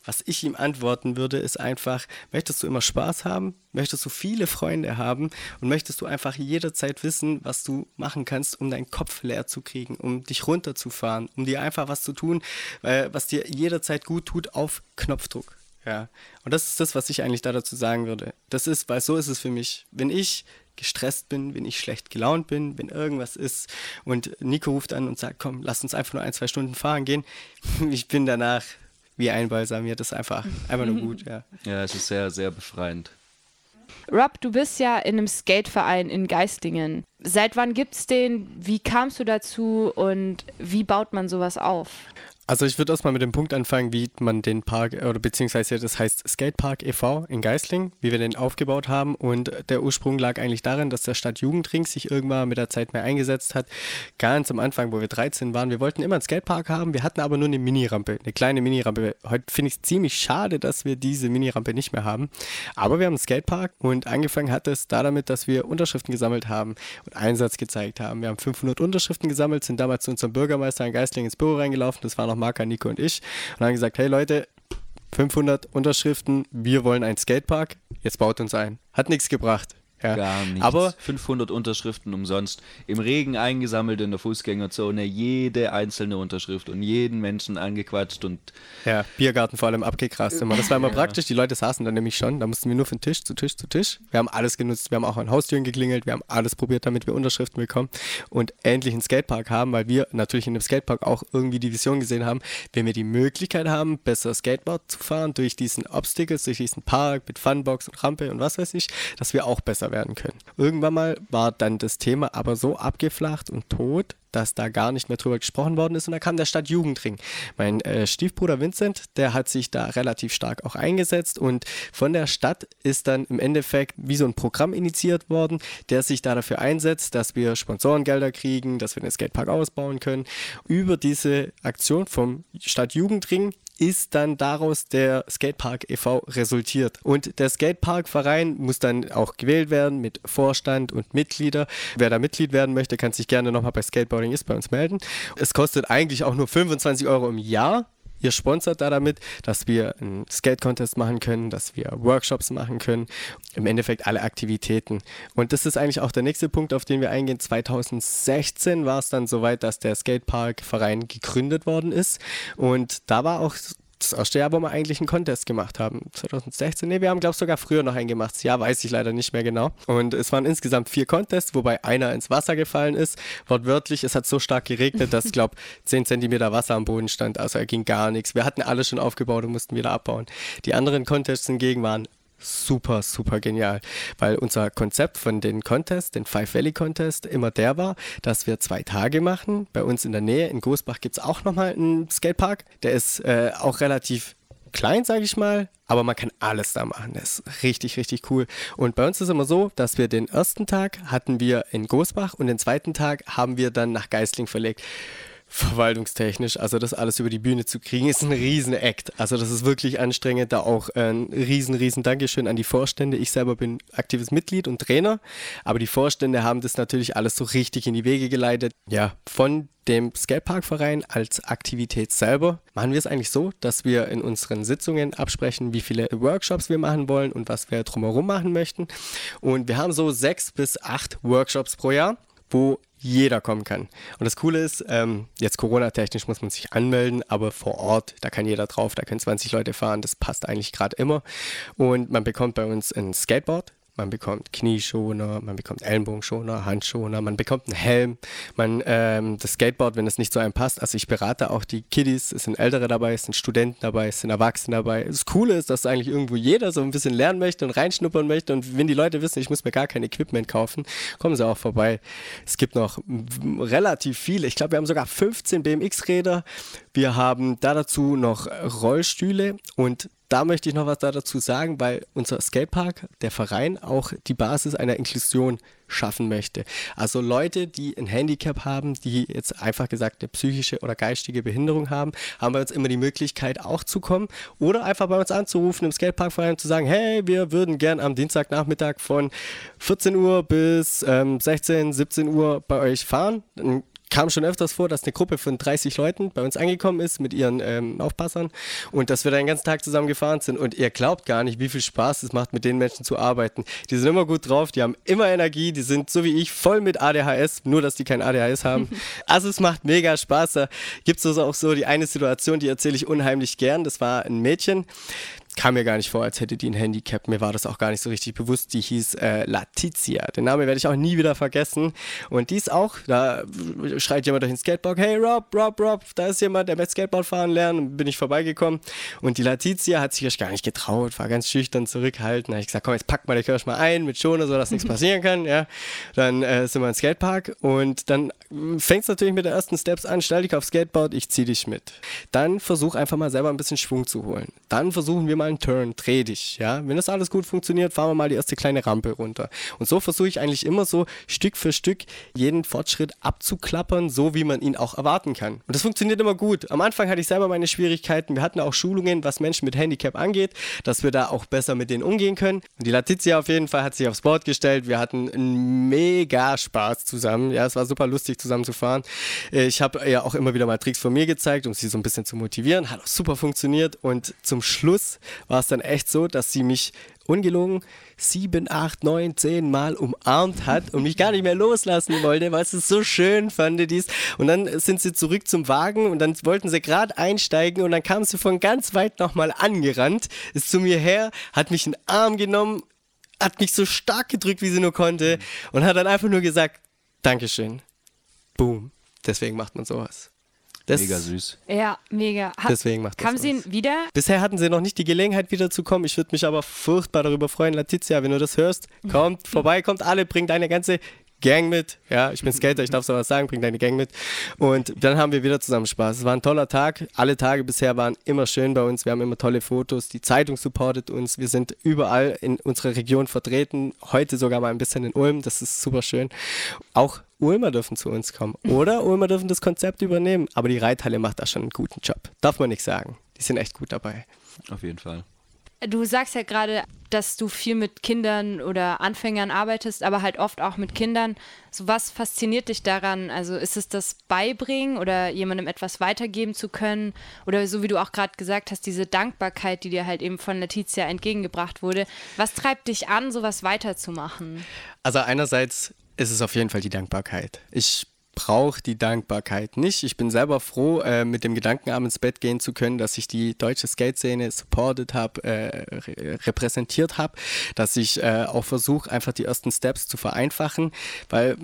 was ich ihm antworten würde, ist einfach, möchtest du immer Spaß haben? Möchtest du viele Freunde haben? Und möchtest du einfach jederzeit wissen, was du machen kannst, um deinen Kopf leer zu kriegen, um dich runterzufahren, um dir einfach was zu tun, was dir jederzeit gut tut auf Knopfdruck? Ja, und das ist das, was ich eigentlich da dazu sagen würde. Das ist, weil so ist es für mich. Wenn ich gestresst bin, wenn ich schlecht gelaunt bin, wenn irgendwas ist und Nico ruft an und sagt, komm, lass uns einfach nur ein, zwei Stunden fahren gehen. Ich bin danach wie einbalsamiert, das ist einfach, einfach nur gut, ja. Ja, es ist sehr, sehr befreiend. Rob, du bist ja in einem Skateverein in Geistingen. Seit wann gibt's den? Wie kamst du dazu und wie baut man sowas auf? Also ich würde erstmal mit dem Punkt anfangen, wie man den Park, oder beziehungsweise das heißt Skatepark e.V. in Geisling, wie wir den aufgebaut haben. Und der Ursprung lag eigentlich darin, dass der Stadtjugendring sich irgendwann mit der Zeit mehr eingesetzt hat. Ganz am Anfang, wo wir 13 waren, wir wollten immer einen Skatepark haben, wir hatten aber nur eine Minirampe, eine kleine Minirampe. Heute finde ich es ziemlich schade, dass wir diese Minirampe nicht mehr haben. Aber wir haben einen Skatepark und angefangen hat es da damit, dass wir Unterschriften gesammelt haben und Einsatz gezeigt haben. Wir haben 500 Unterschriften gesammelt, sind damals zu unserem Bürgermeister in Geisling ins Büro reingelaufen. Das war noch Marka, Nico und ich und haben gesagt, hey Leute, 500 Unterschriften, wir wollen einen Skatepark, jetzt baut uns ein. Hat nichts gebracht. Ja. Gar nichts. Aber 500 Unterschriften umsonst. Im Regen eingesammelt in der Fußgängerzone, jede einzelne Unterschrift und jeden Menschen angequatscht und. Ja, Biergarten vor allem abgekrast immer. Das war immer ja. praktisch. Die Leute saßen dann nämlich schon. Da mussten wir nur von Tisch zu Tisch zu Tisch. Wir haben alles genutzt. Wir haben auch an Haustüren geklingelt. Wir haben alles probiert, damit wir Unterschriften bekommen und endlich einen Skatepark haben, weil wir natürlich in dem Skatepark auch irgendwie die Vision gesehen haben, wenn wir die Möglichkeit haben, besser Skateboard zu fahren durch diesen Obstacles, durch diesen Park mit Funbox und Rampe und was weiß ich, dass wir auch besser werden können. Irgendwann mal war dann das Thema aber so abgeflacht und tot, dass da gar nicht mehr drüber gesprochen worden ist. Und da kam der Stadtjugendring. Mein äh, Stiefbruder Vincent, der hat sich da relativ stark auch eingesetzt und von der Stadt ist dann im Endeffekt wie so ein Programm initiiert worden, der sich da dafür einsetzt, dass wir Sponsorengelder kriegen, dass wir den Skatepark ausbauen können. Über diese Aktion vom Stadtjugendring ist dann daraus der Skatepark e.V. resultiert. Und der Skatepark-Verein muss dann auch gewählt werden mit Vorstand und Mitglieder. Wer da Mitglied werden möchte, kann sich gerne nochmal bei Skateboarding ist bei uns melden. Es kostet eigentlich auch nur 25 Euro im Jahr. Ihr sponsert da damit, dass wir einen Skate-Contest machen können, dass wir Workshops machen können, im Endeffekt alle Aktivitäten. Und das ist eigentlich auch der nächste Punkt, auf den wir eingehen. 2016 war es dann soweit, dass der Skatepark-Verein gegründet worden ist. Und da war auch das erste Jahr, wo wir eigentlich einen Contest gemacht haben. 2016, ne, wir haben, glaube ich, sogar früher noch einen gemacht. Das Jahr weiß ich leider nicht mehr genau. Und es waren insgesamt vier Contests, wobei einer ins Wasser gefallen ist. Wortwörtlich, es hat so stark geregnet, dass, ich glaube, 10 Zentimeter Wasser am Boden stand. Also er ging gar nichts. Wir hatten alles schon aufgebaut und mussten wieder abbauen. Die anderen Contests hingegen waren super, super genial, weil unser Konzept von den Contest, den Five Valley Contest, immer der war, dass wir zwei Tage machen. Bei uns in der Nähe, in Gosbach, gibt es auch nochmal einen Skatepark. Der ist äh, auch relativ klein, sage ich mal, aber man kann alles da machen. Das ist richtig, richtig cool. Und bei uns ist immer so, dass wir den ersten Tag hatten wir in Gosbach und den zweiten Tag haben wir dann nach Geistling verlegt verwaltungstechnisch, also das alles über die Bühne zu kriegen, ist ein riesen Act. Also das ist wirklich anstrengend. Da auch ein riesen, riesen Dankeschön an die Vorstände. Ich selber bin aktives Mitglied und Trainer, aber die Vorstände haben das natürlich alles so richtig in die Wege geleitet. Ja, von dem Skateparkverein als Aktivität selber machen wir es eigentlich so, dass wir in unseren Sitzungen absprechen, wie viele Workshops wir machen wollen und was wir drumherum machen möchten. Und wir haben so sechs bis acht Workshops pro Jahr wo jeder kommen kann. Und das Coole ist, ähm, jetzt Corona-technisch muss man sich anmelden, aber vor Ort, da kann jeder drauf, da können 20 Leute fahren, das passt eigentlich gerade immer. Und man bekommt bei uns ein Skateboard, man bekommt Knieschoner, man bekommt Ellenbogenschoner, Handschoner, man bekommt einen Helm, man ähm, das Skateboard, wenn es nicht zu einem passt. Also ich berate auch die Kiddies, es sind Ältere dabei, es sind Studenten dabei, es sind Erwachsene dabei. Das Coole ist, dass eigentlich irgendwo jeder so ein bisschen lernen möchte und reinschnuppern möchte und wenn die Leute wissen, ich muss mir gar kein Equipment kaufen, kommen sie auch vorbei. Es gibt noch relativ viele, ich glaube, wir haben sogar 15 BMX-Räder, wir haben da dazu noch Rollstühle und da möchte ich noch was dazu sagen, weil unser Skatepark, der Verein, auch die Basis einer Inklusion schaffen möchte. Also Leute, die ein Handicap haben, die jetzt einfach gesagt eine psychische oder geistige Behinderung haben, haben bei uns immer die Möglichkeit auch zu kommen oder einfach bei uns anzurufen im Skateparkverein und zu sagen, hey, wir würden gern am Dienstagnachmittag von 14 Uhr bis ähm, 16, 17 Uhr bei euch fahren. Dann kam schon öfters vor, dass eine Gruppe von 30 Leuten bei uns angekommen ist mit ihren ähm, Aufpassern und dass wir dann den ganzen Tag zusammen gefahren sind und ihr glaubt gar nicht, wie viel Spaß es macht, mit den Menschen zu arbeiten. Die sind immer gut drauf, die haben immer Energie, die sind so wie ich voll mit ADHS, nur dass die kein ADHS haben. also es macht mega Spaß. Da gibt es also auch so die eine Situation, die erzähle ich unheimlich gern. Das war ein Mädchen, kam mir gar nicht vor, als hätte die ein Handicap. Mir war das auch gar nicht so richtig bewusst. Die hieß äh, Letizia. Den Namen werde ich auch nie wieder vergessen. Und die ist auch, da schreit jemand durch den Skateboard, hey Rob, Rob, Rob, da ist jemand, der mit Skateboard fahren lernen. Bin ich vorbeigekommen. Und die Letizia hat sich erst gar nicht getraut, war ganz schüchtern zurückhaltend. Da habe ich gesagt, komm, jetzt pack mal die Kirsch mal ein mit Schoner, so dass nichts passieren kann. Ja. Dann äh, sind wir im Skatepark und dann fängt es natürlich mit den ersten Steps an. Stell dich aufs Skateboard, ich zieh dich mit. Dann versuch einfach mal selber ein bisschen Schwung zu holen. Dann versuchen wir mal einen Turn, dreh dich, ja. Wenn das alles gut funktioniert, fahren wir mal die erste kleine Rampe runter. Und so versuche ich eigentlich immer so Stück für Stück jeden Fortschritt abzuklappern, so wie man ihn auch erwarten kann. Und das funktioniert immer gut. Am Anfang hatte ich selber meine Schwierigkeiten. Wir hatten auch Schulungen, was Menschen mit Handicap angeht, dass wir da auch besser mit denen umgehen können. Die Letizia auf jeden Fall hat sich aufs Board gestellt. Wir hatten einen mega Spaß zusammen. Ja, es war super lustig zusammen zu fahren. Ich habe ja auch immer wieder mal Tricks von mir gezeigt, um sie so ein bisschen zu motivieren. Hat auch super funktioniert. Und zum Schluss war es dann echt so, dass sie mich ungelogen sieben, acht, neun, zehn Mal umarmt hat und mich gar nicht mehr loslassen wollte, weil sie es so schön fand. Dies. Und dann sind sie zurück zum Wagen und dann wollten sie gerade einsteigen und dann kam sie von ganz weit nochmal angerannt, ist zu mir her, hat mich in den Arm genommen, hat mich so stark gedrückt, wie sie nur konnte und hat dann einfach nur gesagt, Dankeschön. Boom. Deswegen macht man sowas. Das mega süß. Ja, mega. Hat, Deswegen macht das Kam sie wieder? Bisher hatten sie noch nicht die Gelegenheit wiederzukommen. Ich würde mich aber furchtbar darüber freuen, Letizia, wenn du das hörst. Kommt vorbei, kommt alle, bringt deine ganze Gang mit. Ja, ich bin Skater, ich darf sowas sagen, bring deine Gang mit. Und dann haben wir wieder zusammen Spaß. Es war ein toller Tag. Alle Tage bisher waren immer schön bei uns. Wir haben immer tolle Fotos. Die Zeitung supportet uns. Wir sind überall in unserer Region vertreten. Heute sogar mal ein bisschen in Ulm. Das ist super schön. Auch Ulmer dürfen zu uns kommen. Oder Ulmer dürfen das Konzept übernehmen. Aber die Reithalle macht da schon einen guten Job. Darf man nicht sagen. Die sind echt gut dabei. Auf jeden Fall. Du sagst ja gerade, dass du viel mit Kindern oder Anfängern arbeitest, aber halt oft auch mit Kindern. So was fasziniert dich daran? Also ist es das Beibringen oder jemandem etwas weitergeben zu können? Oder so wie du auch gerade gesagt hast, diese Dankbarkeit, die dir halt eben von Letizia entgegengebracht wurde. Was treibt dich an, sowas weiterzumachen? Also einerseits ist es auf jeden Fall die Dankbarkeit. Ich brauche die Dankbarkeit nicht. Ich bin selber froh, äh, mit dem Gedanken abends ins Bett gehen zu können, dass ich die deutsche Skate-Szene supported habe, äh, re repräsentiert habe, dass ich äh, auch versuche, einfach die ersten Steps zu vereinfachen, weil,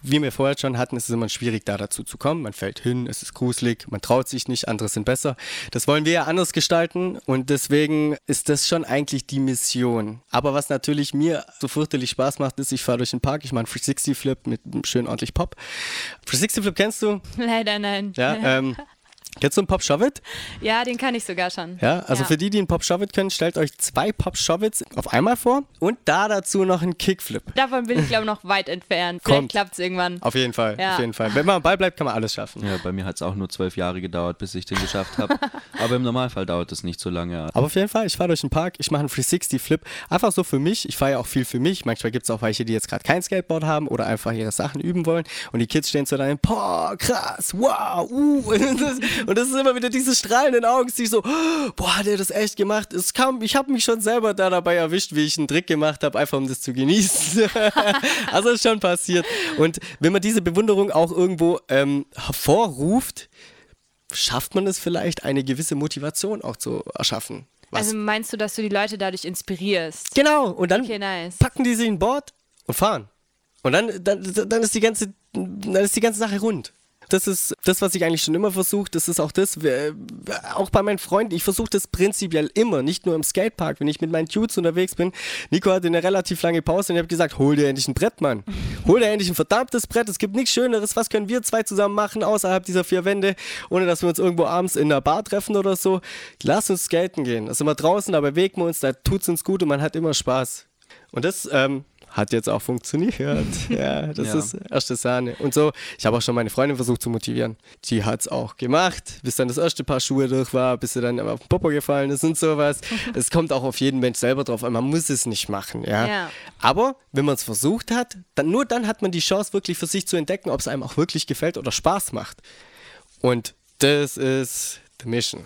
wie wir vorher schon hatten, ist es immer schwierig, da dazu zu kommen. Man fällt hin, es ist gruselig, man traut sich nicht, andere sind besser. Das wollen wir ja anders gestalten und deswegen ist das schon eigentlich die Mission. Aber was natürlich mir so fürchterlich Spaß macht, ist, ich fahre durch den Park, ich mache einen 360-Flip mit schön ordentlich Pop 360 Flip kennst du? Leider nein. Ja, ähm, Kennst du einen Pop Shove Ja, den kann ich sogar schon. Ja, also ja. für die, die einen Pop Shove können, stellt euch zwei Pop Shove auf einmal vor und da dazu noch einen Kickflip. Davon bin ich, glaube ich, noch weit entfernt. Vielleicht klappt es irgendwann. Auf jeden Fall, ja. auf jeden Fall. Wenn man am Ball bleibt, kann man alles schaffen. Ja, bei mir hat es auch nur zwölf Jahre gedauert, bis ich den geschafft habe. Aber im Normalfall dauert es nicht so lange. Aber auf jeden Fall, ich fahre durch den Park, ich mache einen 360-Flip. Einfach so für mich. Ich fahre ja auch viel für mich. Manchmal gibt es auch welche, die jetzt gerade kein Skateboard haben oder einfach ihre Sachen üben wollen. Und die Kids stehen so da, boah, krass, wow, uh. Und das ist immer wieder diese strahlenden Augen, die so, boah, hat er das echt gemacht? Es kam, ich habe mich schon selber da dabei erwischt, wie ich einen Trick gemacht habe, einfach um das zu genießen. also ist schon passiert. Und wenn man diese Bewunderung auch irgendwo ähm, hervorruft, schafft man es vielleicht, eine gewisse Motivation auch zu erschaffen. Was? Also meinst du, dass du die Leute dadurch inspirierst? Genau, und dann okay, nice. packen die sich ein Board und fahren. Und dann, dann, dann, ist die ganze, dann ist die ganze Sache rund das ist das, was ich eigentlich schon immer versuche. Das ist auch das, auch bei meinen Freunden, ich versuche das prinzipiell immer, nicht nur im Skatepark, wenn ich mit meinen Dudes unterwegs bin. Nico hatte eine relativ lange Pause und ich habe gesagt, hol dir endlich ein Brett, Mann. Hol dir endlich ein verdammtes Brett. Es gibt nichts Schöneres. Was können wir zwei zusammen machen außerhalb dieser vier Wände, ohne dass wir uns irgendwo abends in einer Bar treffen oder so? Lass uns skaten gehen. Da sind wir draußen, da bewegen wir uns, da tut es uns gut und man hat immer Spaß. Und das ähm, hat jetzt auch funktioniert. Ja, das ja. ist erste Sahne. Und so, ich habe auch schon meine Freundin versucht zu motivieren. Die hat es auch gemacht, bis dann das erste Paar Schuhe durch war, bis sie dann auf den Popo gefallen ist und sowas. es kommt auch auf jeden Mensch selber drauf an. Man muss es nicht machen, ja. ja. Aber wenn man es versucht hat, dann nur dann hat man die Chance, wirklich für sich zu entdecken, ob es einem auch wirklich gefällt oder Spaß macht. Und das ist the mission.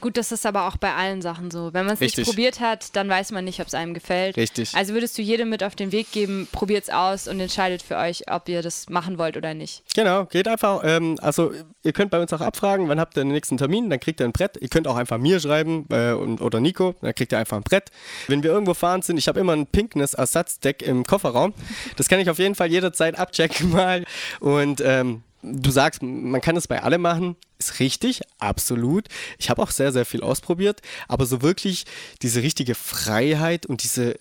Gut, das ist aber auch bei allen Sachen so. Wenn man es nicht probiert hat, dann weiß man nicht, ob es einem gefällt. Richtig. Also würdest du jedem mit auf den Weg geben, probiert es aus und entscheidet für euch, ob ihr das machen wollt oder nicht. Genau, geht einfach. Ähm, also ihr könnt bei uns auch abfragen, wann habt ihr den nächsten Termin, dann kriegt ihr ein Brett. Ihr könnt auch einfach mir schreiben äh, und, oder Nico, dann kriegt ihr einfach ein Brett. Wenn wir irgendwo fahren sind, ich habe immer ein Pinkness-Ersatzdeck im Kofferraum. Das kann ich auf jeden Fall jederzeit abchecken mal. Und ähm, du sagst, man kann es bei allem machen, ist richtig, absolut. Ich habe auch sehr, sehr viel ausprobiert, aber so wirklich diese richtige Freiheit und diese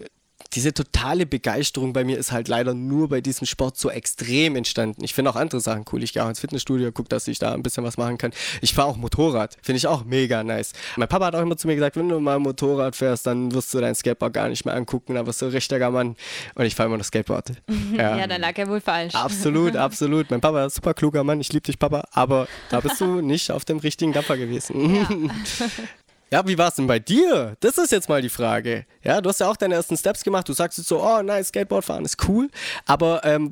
diese totale Begeisterung bei mir ist halt leider nur bei diesem Sport so extrem entstanden. Ich finde auch andere Sachen cool. Ich gehe auch ins Fitnessstudio, gucke, dass ich da ein bisschen was machen kann. Ich fahre auch Motorrad. Finde ich auch mega nice. Mein Papa hat auch immer zu mir gesagt, wenn du mal Motorrad fährst, dann wirst du dein Skateboard gar nicht mehr angucken. Da wirst du ein richtiger Mann. Und ich fahre immer noch Skateboard. ja. ja, dann lag er wohl falsch. Absolut, absolut. Mein Papa ist super kluger Mann. Ich liebe dich, Papa. Aber da bist du nicht auf dem richtigen Dampfer gewesen. Ja. Wie war es denn bei dir? Das ist jetzt mal die Frage. Ja, du hast ja auch deine ersten Steps gemacht. Du sagst jetzt so, oh nice, Skateboard fahren ist cool. Aber ähm,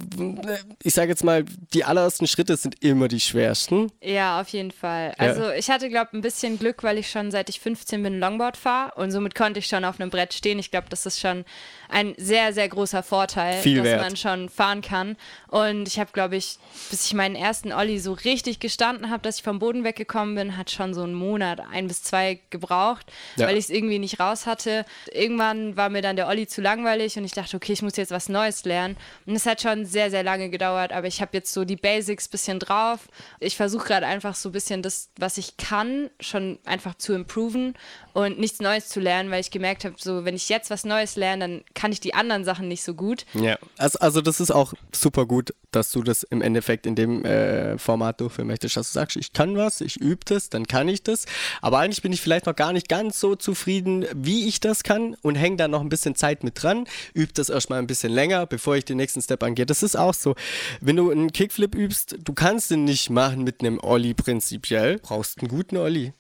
ich sage jetzt mal, die allerersten Schritte sind immer die schwersten. Ja, auf jeden Fall. Also ja. ich hatte, glaube ich, ein bisschen Glück, weil ich schon seit ich 15 bin Longboard fahre und somit konnte ich schon auf einem Brett stehen. Ich glaube, das ist schon ein sehr, sehr großer Vorteil, Viel dass wert. man schon fahren kann. Und ich habe, glaube ich, bis ich meinen ersten Olli so richtig gestanden habe, dass ich vom Boden weggekommen bin, hat schon so einen Monat, ein bis zwei gebraucht, ja. weil ich es irgendwie nicht raus hatte. Irgendwann war mir dann der Olli zu langweilig und ich dachte, okay, ich muss jetzt was Neues lernen. Und es hat schon sehr, sehr lange gedauert, aber ich habe jetzt so die Basics ein bisschen drauf. Ich versuche gerade einfach so ein bisschen das, was ich kann, schon einfach zu improven und nichts Neues zu lernen, weil ich gemerkt habe, so wenn ich jetzt was Neues lerne, dann kann ich die anderen Sachen nicht so gut. Ja, also, also das ist auch super gut, dass du das im Endeffekt in dem äh, Format durchführen möchtest, dass du sagst, ich kann was, ich übe das, dann kann ich das. Aber eigentlich bin ich vielleicht noch gar nicht ganz so zufrieden, wie ich das kann und hänge da noch ein bisschen Zeit mit dran, übe das erstmal ein bisschen länger, bevor ich den nächsten Step angehe. Das ist auch so. Wenn du einen Kickflip übst, du kannst den nicht machen mit einem Olli prinzipiell, brauchst einen guten Olli.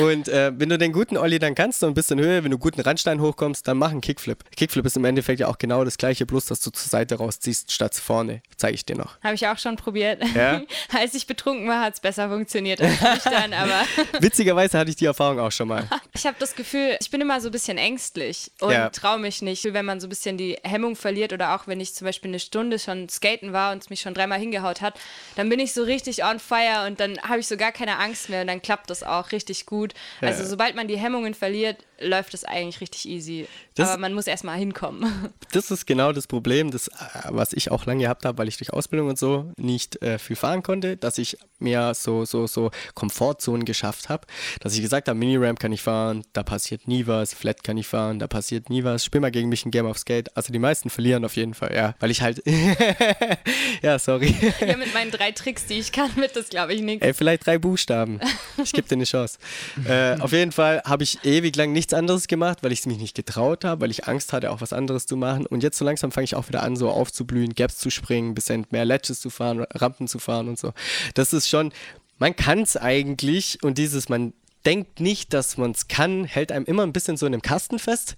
Und äh, wenn du den guten Olli dann kannst du ein bisschen höher, wenn du guten Randstein hochkommst, dann mach einen Kickflip. Kickflip ist im Endeffekt ja auch genau das gleiche, bloß dass du zur Seite rausziehst statt vorne. Zeige ich dir noch. Habe ich auch schon probiert. Ja? als ich betrunken war, hat es besser funktioniert als nüchtern, aber. Witzigerweise hatte ich die Erfahrung auch schon mal. Ich habe das Gefühl, ich bin immer so ein bisschen ängstlich und ja. traue mich nicht, wenn man so ein bisschen die Hemmung verliert oder auch wenn ich zum Beispiel eine Stunde schon skaten war und es mich schon dreimal hingehaut hat, dann bin ich so richtig on fire und dann habe ich so gar keine Angst mehr und dann klappt das auch richtig gut. Ja. Also sobald man die Hemmung Erinnerungen verliert, läuft es eigentlich richtig easy. Das, Aber man muss erstmal hinkommen. Das ist genau das Problem, das, äh, was ich auch lange gehabt habe, weil ich durch Ausbildung und so nicht äh, viel fahren konnte, dass ich mir so, so, so Komfortzonen geschafft habe, dass ich gesagt habe, Mini-Ramp kann ich fahren, da passiert nie was, Flat kann ich fahren, da passiert nie was, spiel mal gegen mich ein Game of Skate. Also die meisten verlieren auf jeden Fall, ja, weil ich halt, ja, sorry. Ja, mit meinen drei Tricks, die ich kann, wird das, glaube ich, nichts. Ey, vielleicht drei Buchstaben. Ich gebe dir eine Chance. äh, auf jeden Fall habe ich ewig lang nichts anderes gemacht, weil ich es mich nicht getraut habe, weil ich Angst hatte, auch was anderes zu machen. Und jetzt so langsam fange ich auch wieder an, so aufzublühen, Gaps zu springen, bisschen mehr Ledges zu fahren, Rampen zu fahren und so. Das ist schon, man kann es eigentlich und dieses, man denkt nicht, dass man es kann, hält einem immer ein bisschen so in einem Kasten fest.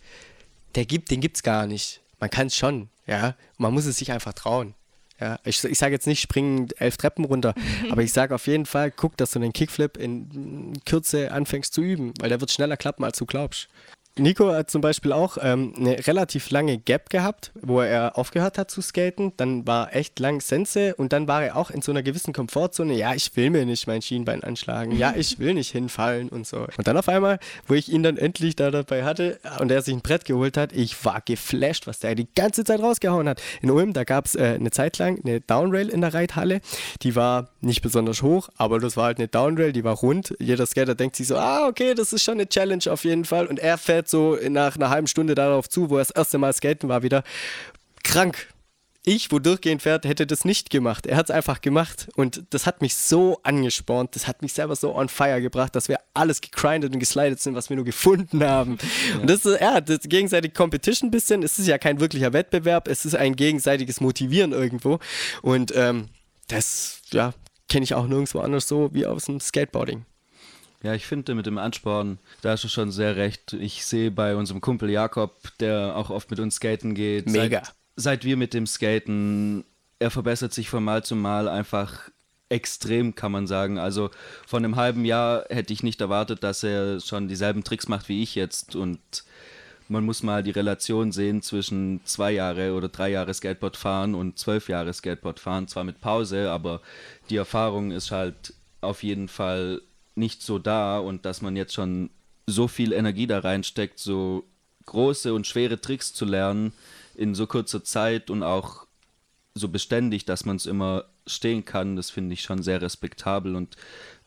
Der gibt, den gibt es gar nicht. Man kann es schon, ja. man muss es sich einfach trauen. Ja, ich, ich sage jetzt nicht springen elf Treppen runter, aber ich sage auf jeden Fall, guck, dass du den Kickflip in Kürze anfängst zu üben, weil der wird schneller klappen, als du glaubst. Nico hat zum Beispiel auch ähm, eine relativ lange Gap gehabt, wo er aufgehört hat zu skaten. Dann war echt lang Sense und dann war er auch in so einer gewissen Komfortzone. Ja, ich will mir nicht mein Schienbein anschlagen. Ja, ich will nicht hinfallen und so. Und dann auf einmal, wo ich ihn dann endlich da dabei hatte und er sich ein Brett geholt hat, ich war geflasht, was der die ganze Zeit rausgehauen hat. In Ulm, da gab es äh, eine Zeit lang eine Downrail in der Reithalle. Die war nicht besonders hoch, aber das war halt eine Downrail, die war rund. Jeder Skater denkt sich so, ah, okay, das ist schon eine Challenge auf jeden Fall. Und er fährt so nach einer halben Stunde darauf zu, wo er das erste Mal skaten war, wieder krank. Ich, wo durchgehend fährt, hätte das nicht gemacht. Er hat es einfach gemacht und das hat mich so angespornt, das hat mich selber so on fire gebracht, dass wir alles gegrindet und geslidet sind, was wir nur gefunden haben. Ja. Und das ist, ja, das gegenseitige Competition ein bisschen. Es ist ja kein wirklicher Wettbewerb, es ist ein gegenseitiges Motivieren irgendwo. Und ähm, das, ja, kenne ich auch nirgendwo anders so wie aus dem Skateboarding. Ja, ich finde mit dem Ansporn, da hast du schon sehr recht. Ich sehe bei unserem Kumpel Jakob, der auch oft mit uns skaten geht. Mega. Seit, seit wir mit dem Skaten, er verbessert sich von Mal zu Mal einfach extrem, kann man sagen. Also von einem halben Jahr hätte ich nicht erwartet, dass er schon dieselben Tricks macht wie ich jetzt. Und man muss mal die Relation sehen zwischen zwei Jahre oder drei Jahre Skateboard fahren und zwölf Jahre Skateboard fahren. Zwar mit Pause, aber die Erfahrung ist halt auf jeden Fall nicht so da und dass man jetzt schon so viel Energie da reinsteckt, so große und schwere Tricks zu lernen in so kurzer Zeit und auch so beständig, dass man es immer stehen kann, das finde ich schon sehr respektabel und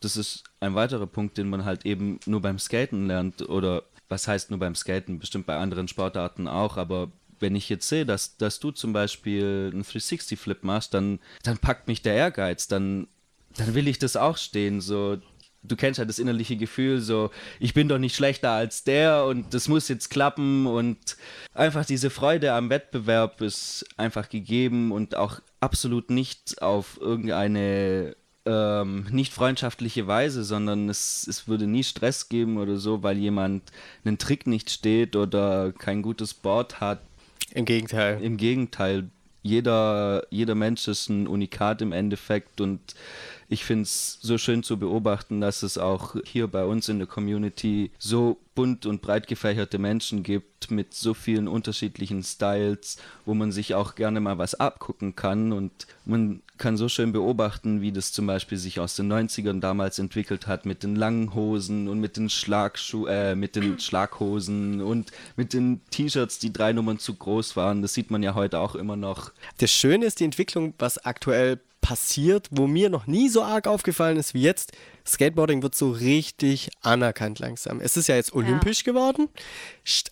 das ist ein weiterer Punkt, den man halt eben nur beim Skaten lernt oder was heißt nur beim Skaten, bestimmt bei anderen Sportarten auch, aber wenn ich jetzt sehe, dass, dass du zum Beispiel einen 360-Flip machst, dann, dann packt mich der Ehrgeiz, dann, dann will ich das auch stehen, so du kennst ja das innerliche Gefühl, so, ich bin doch nicht schlechter als der und das muss jetzt klappen und einfach diese Freude am Wettbewerb ist einfach gegeben und auch absolut nicht auf irgendeine ähm, nicht freundschaftliche Weise, sondern es, es würde nie Stress geben oder so, weil jemand einen Trick nicht steht oder kein gutes Board hat. Im Gegenteil. Im Gegenteil. Jeder, jeder Mensch ist ein Unikat im Endeffekt und ich finde es so schön zu beobachten, dass es auch hier bei uns in der Community so bunt und breit gefächerte Menschen gibt mit so vielen unterschiedlichen Styles, wo man sich auch gerne mal was abgucken kann und man kann so schön beobachten, wie das zum Beispiel sich aus den 90ern damals entwickelt hat mit den langen Hosen und mit den Schlagschuh äh, mit den Schlaghosen und mit den T-Shirts, die drei Nummern zu groß waren. Das sieht man ja heute auch immer noch. Das Schöne ist die Entwicklung, was aktuell passiert, wo mir noch nie so arg aufgefallen ist wie jetzt. Skateboarding wird so richtig anerkannt langsam. Es ist ja jetzt olympisch ja. geworden.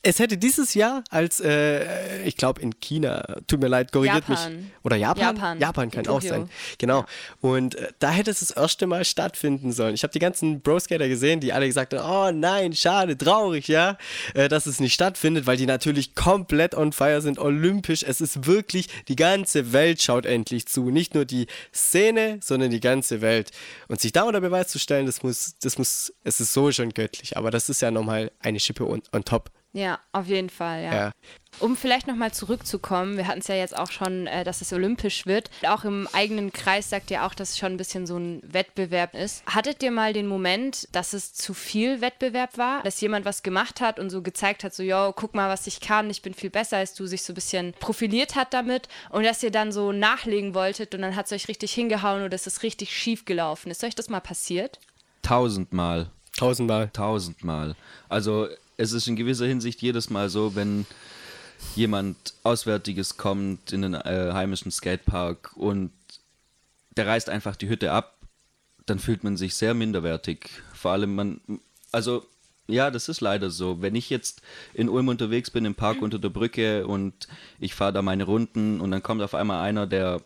Es hätte dieses Jahr als, äh, ich glaube in China, tut mir leid, korrigiert Japan. mich. Oder Japan? Japan, Japan kann auch sein. Genau. Ja. Und äh, da hätte es das erste Mal stattfinden sollen. Ich habe die ganzen Bro-Skater gesehen, die alle gesagt haben, oh nein, schade, traurig, ja, äh, dass es nicht stattfindet, weil die natürlich komplett on fire sind, olympisch. Es ist wirklich, die ganze Welt schaut endlich zu. Nicht nur die Szene, sondern die ganze Welt. Und sich da unter Beweis zu stellen, das muss, das muss, es ist so schon göttlich, aber das ist ja nochmal eine Schippe on, on top. Ja, auf jeden Fall, ja. ja. Um vielleicht nochmal zurückzukommen, wir hatten es ja jetzt auch schon, äh, dass es olympisch wird. Auch im eigenen Kreis sagt ihr auch, dass es schon ein bisschen so ein Wettbewerb ist. Hattet ihr mal den Moment, dass es zu viel Wettbewerb war? Dass jemand was gemacht hat und so gezeigt hat, so, yo, guck mal, was ich kann, ich bin viel besser als du, sich so ein bisschen profiliert hat damit und dass ihr dann so nachlegen wolltet und dann hat es euch richtig hingehauen oder es ist richtig schief gelaufen. Ist euch das mal passiert? Tausendmal. Tausendmal. Tausendmal. Also es ist in gewisser Hinsicht jedes Mal so, wenn jemand Auswärtiges kommt in den äh, heimischen Skatepark und der reißt einfach die Hütte ab, dann fühlt man sich sehr minderwertig. Vor allem man, also ja, das ist leider so. Wenn ich jetzt in Ulm unterwegs bin, im Park unter der Brücke und ich fahre da meine Runden und dann kommt auf einmal einer, der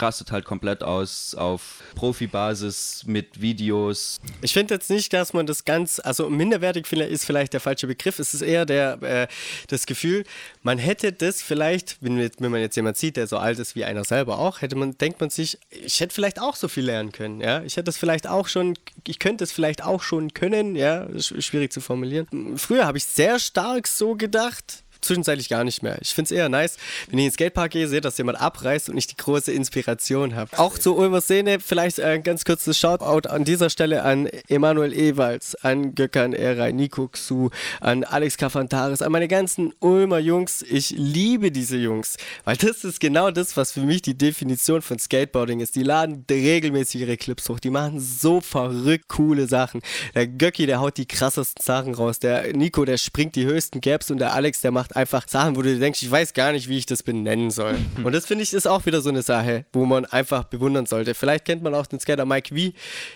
rastet halt komplett aus auf Profibasis mit Videos. Ich finde jetzt nicht, dass man das ganz, also minderwertig ist vielleicht der falsche Begriff. Es ist eher der, äh, das Gefühl, man hätte das vielleicht, wenn, wenn man jetzt jemand sieht, der so alt ist wie einer selber auch, hätte man, denkt man sich, ich hätte vielleicht auch so viel lernen können. Ja, ich hätte das vielleicht auch schon, ich könnte es vielleicht auch schon können. Ja, schwierig zu formulieren. Früher habe ich sehr stark so gedacht zwischenzeitlich gar nicht mehr. Ich finde es eher nice, wenn ich in den Skatepark gehe, sehe, dass jemand abreißt und ich die große Inspiration habe. Auch zur Ulmer Szene, vielleicht ein ganz kurzes Shoutout an dieser Stelle an Emanuel Ewalds, an Gökhan Eray, Nico Xu, an Alex Kafantaris, an meine ganzen Ulmer Jungs. Ich liebe diese Jungs, weil das ist genau das, was für mich die Definition von Skateboarding ist. Die laden regelmäßig ihre Clips hoch, die machen so verrückt coole Sachen. Der Göcki, der haut die krassesten Sachen raus. Der Nico, der springt die höchsten Gaps und der Alex, der macht einfach Sachen, wo du denkst, ich weiß gar nicht, wie ich das benennen soll. Und das finde ich ist auch wieder so eine Sache, wo man einfach bewundern sollte. Vielleicht kennt man auch den Skater Mike V,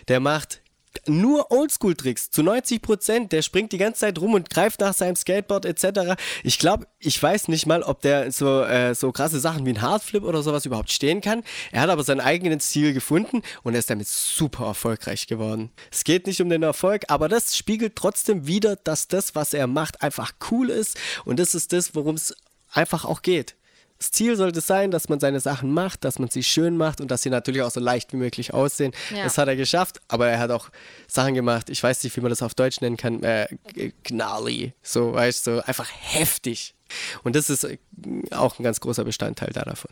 der macht nur Oldschool-Tricks zu 90 Prozent. Der springt die ganze Zeit rum und greift nach seinem Skateboard etc. Ich glaube, ich weiß nicht mal, ob der so, äh, so krasse Sachen wie ein Hardflip oder sowas überhaupt stehen kann. Er hat aber seinen eigenen Stil gefunden und er ist damit super erfolgreich geworden. Es geht nicht um den Erfolg, aber das spiegelt trotzdem wieder, dass das, was er macht, einfach cool ist und das ist das, worum es einfach auch geht. Das Ziel sollte sein, dass man seine Sachen macht, dass man sie schön macht und dass sie natürlich auch so leicht wie möglich aussehen. Ja. Das hat er geschafft, aber er hat auch Sachen gemacht, ich weiß nicht, wie man das auf Deutsch nennen kann, äh, gnarly, so, weißt du, so einfach heftig. Und das ist äh, auch ein ganz großer Bestandteil da davon.